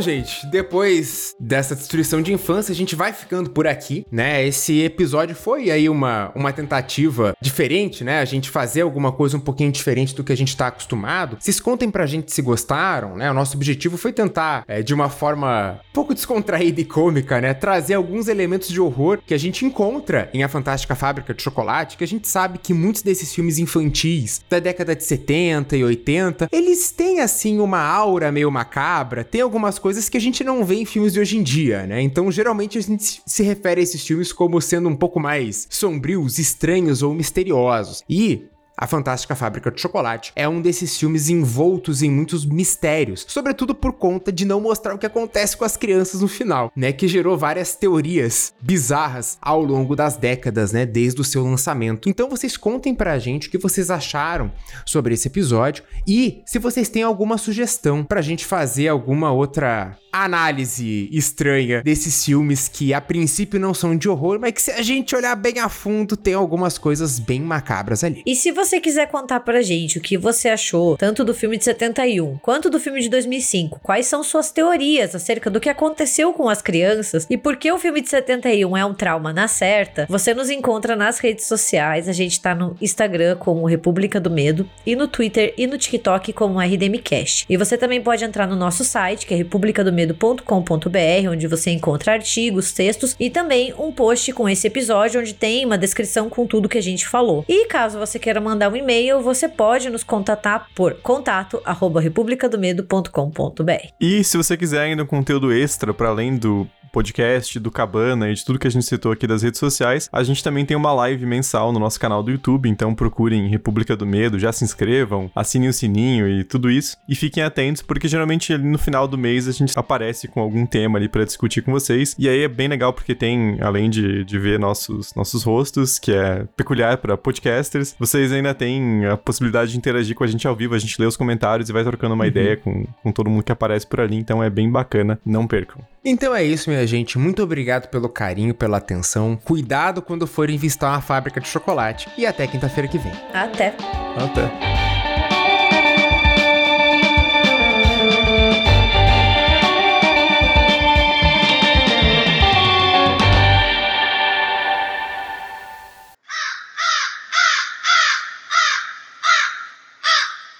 gente, depois dessa destruição de infância, a gente vai ficando por aqui, né? Esse episódio foi aí uma, uma tentativa diferente, né? A gente fazer alguma coisa um pouquinho diferente do que a gente tá acostumado. Vocês contem pra gente se gostaram, né? O nosso objetivo foi tentar, é, de uma forma um pouco descontraída e cômica, né? Trazer alguns elementos de horror que a gente encontra em A Fantástica Fábrica de Chocolate, que a gente sabe que muitos desses filmes infantis da década de 70 e 80, eles têm, assim, uma aura meio macabra, tem algumas coisas que a gente não vê em filmes de hoje em dia, né? Então, geralmente a gente se refere a esses filmes como sendo um pouco mais sombrios, estranhos ou misteriosos. E a Fantástica Fábrica de Chocolate é um desses filmes envoltos em muitos mistérios, sobretudo por conta de não mostrar o que acontece com as crianças no final, né, que gerou várias teorias bizarras ao longo das décadas, né, desde o seu lançamento. Então vocês contem pra gente o que vocês acharam sobre esse episódio e se vocês têm alguma sugestão pra gente fazer alguma outra análise estranha desses filmes que a princípio não são de horror, mas que se a gente olhar bem a fundo tem algumas coisas bem macabras ali. E se você quiser contar pra gente o que você achou, tanto do filme de 71 quanto do filme de 2005, quais são suas teorias acerca do que aconteceu com as crianças e por que o filme de 71 é um trauma na certa, você nos encontra nas redes sociais, a gente tá no Instagram como República do Medo e no Twitter e no TikTok como RDMcast. E você também pode entrar no nosso site, que é republicadomedo.com.br, onde você encontra artigos, textos e também um post com esse episódio onde tem uma descrição com tudo que a gente falou. E caso você queira mandar mandar um e-mail, você pode nos contatar por contato republicadomedo.com.br. E se você quiser ainda um conteúdo extra para além do podcast, do Cabana e de tudo que a gente citou aqui das redes sociais, a gente também tem uma live mensal no nosso canal do YouTube, então procurem República do Medo, já se inscrevam, assinem o sininho e tudo isso. E fiquem atentos, porque geralmente no final do mês a gente aparece com algum tema ali para discutir com vocês. E aí é bem legal porque tem, além de, de ver nossos, nossos rostos, que é peculiar para podcasters, vocês ainda têm a possibilidade de interagir com a gente ao vivo, a gente lê os comentários e vai trocando uma uhum. ideia com, com todo mundo que aparece por ali, então é bem bacana, não percam. Então é isso, minha gente. Muito obrigado pelo carinho, pela atenção. Cuidado quando forem visitar uma fábrica de chocolate. E até quinta-feira que vem. Até. Até.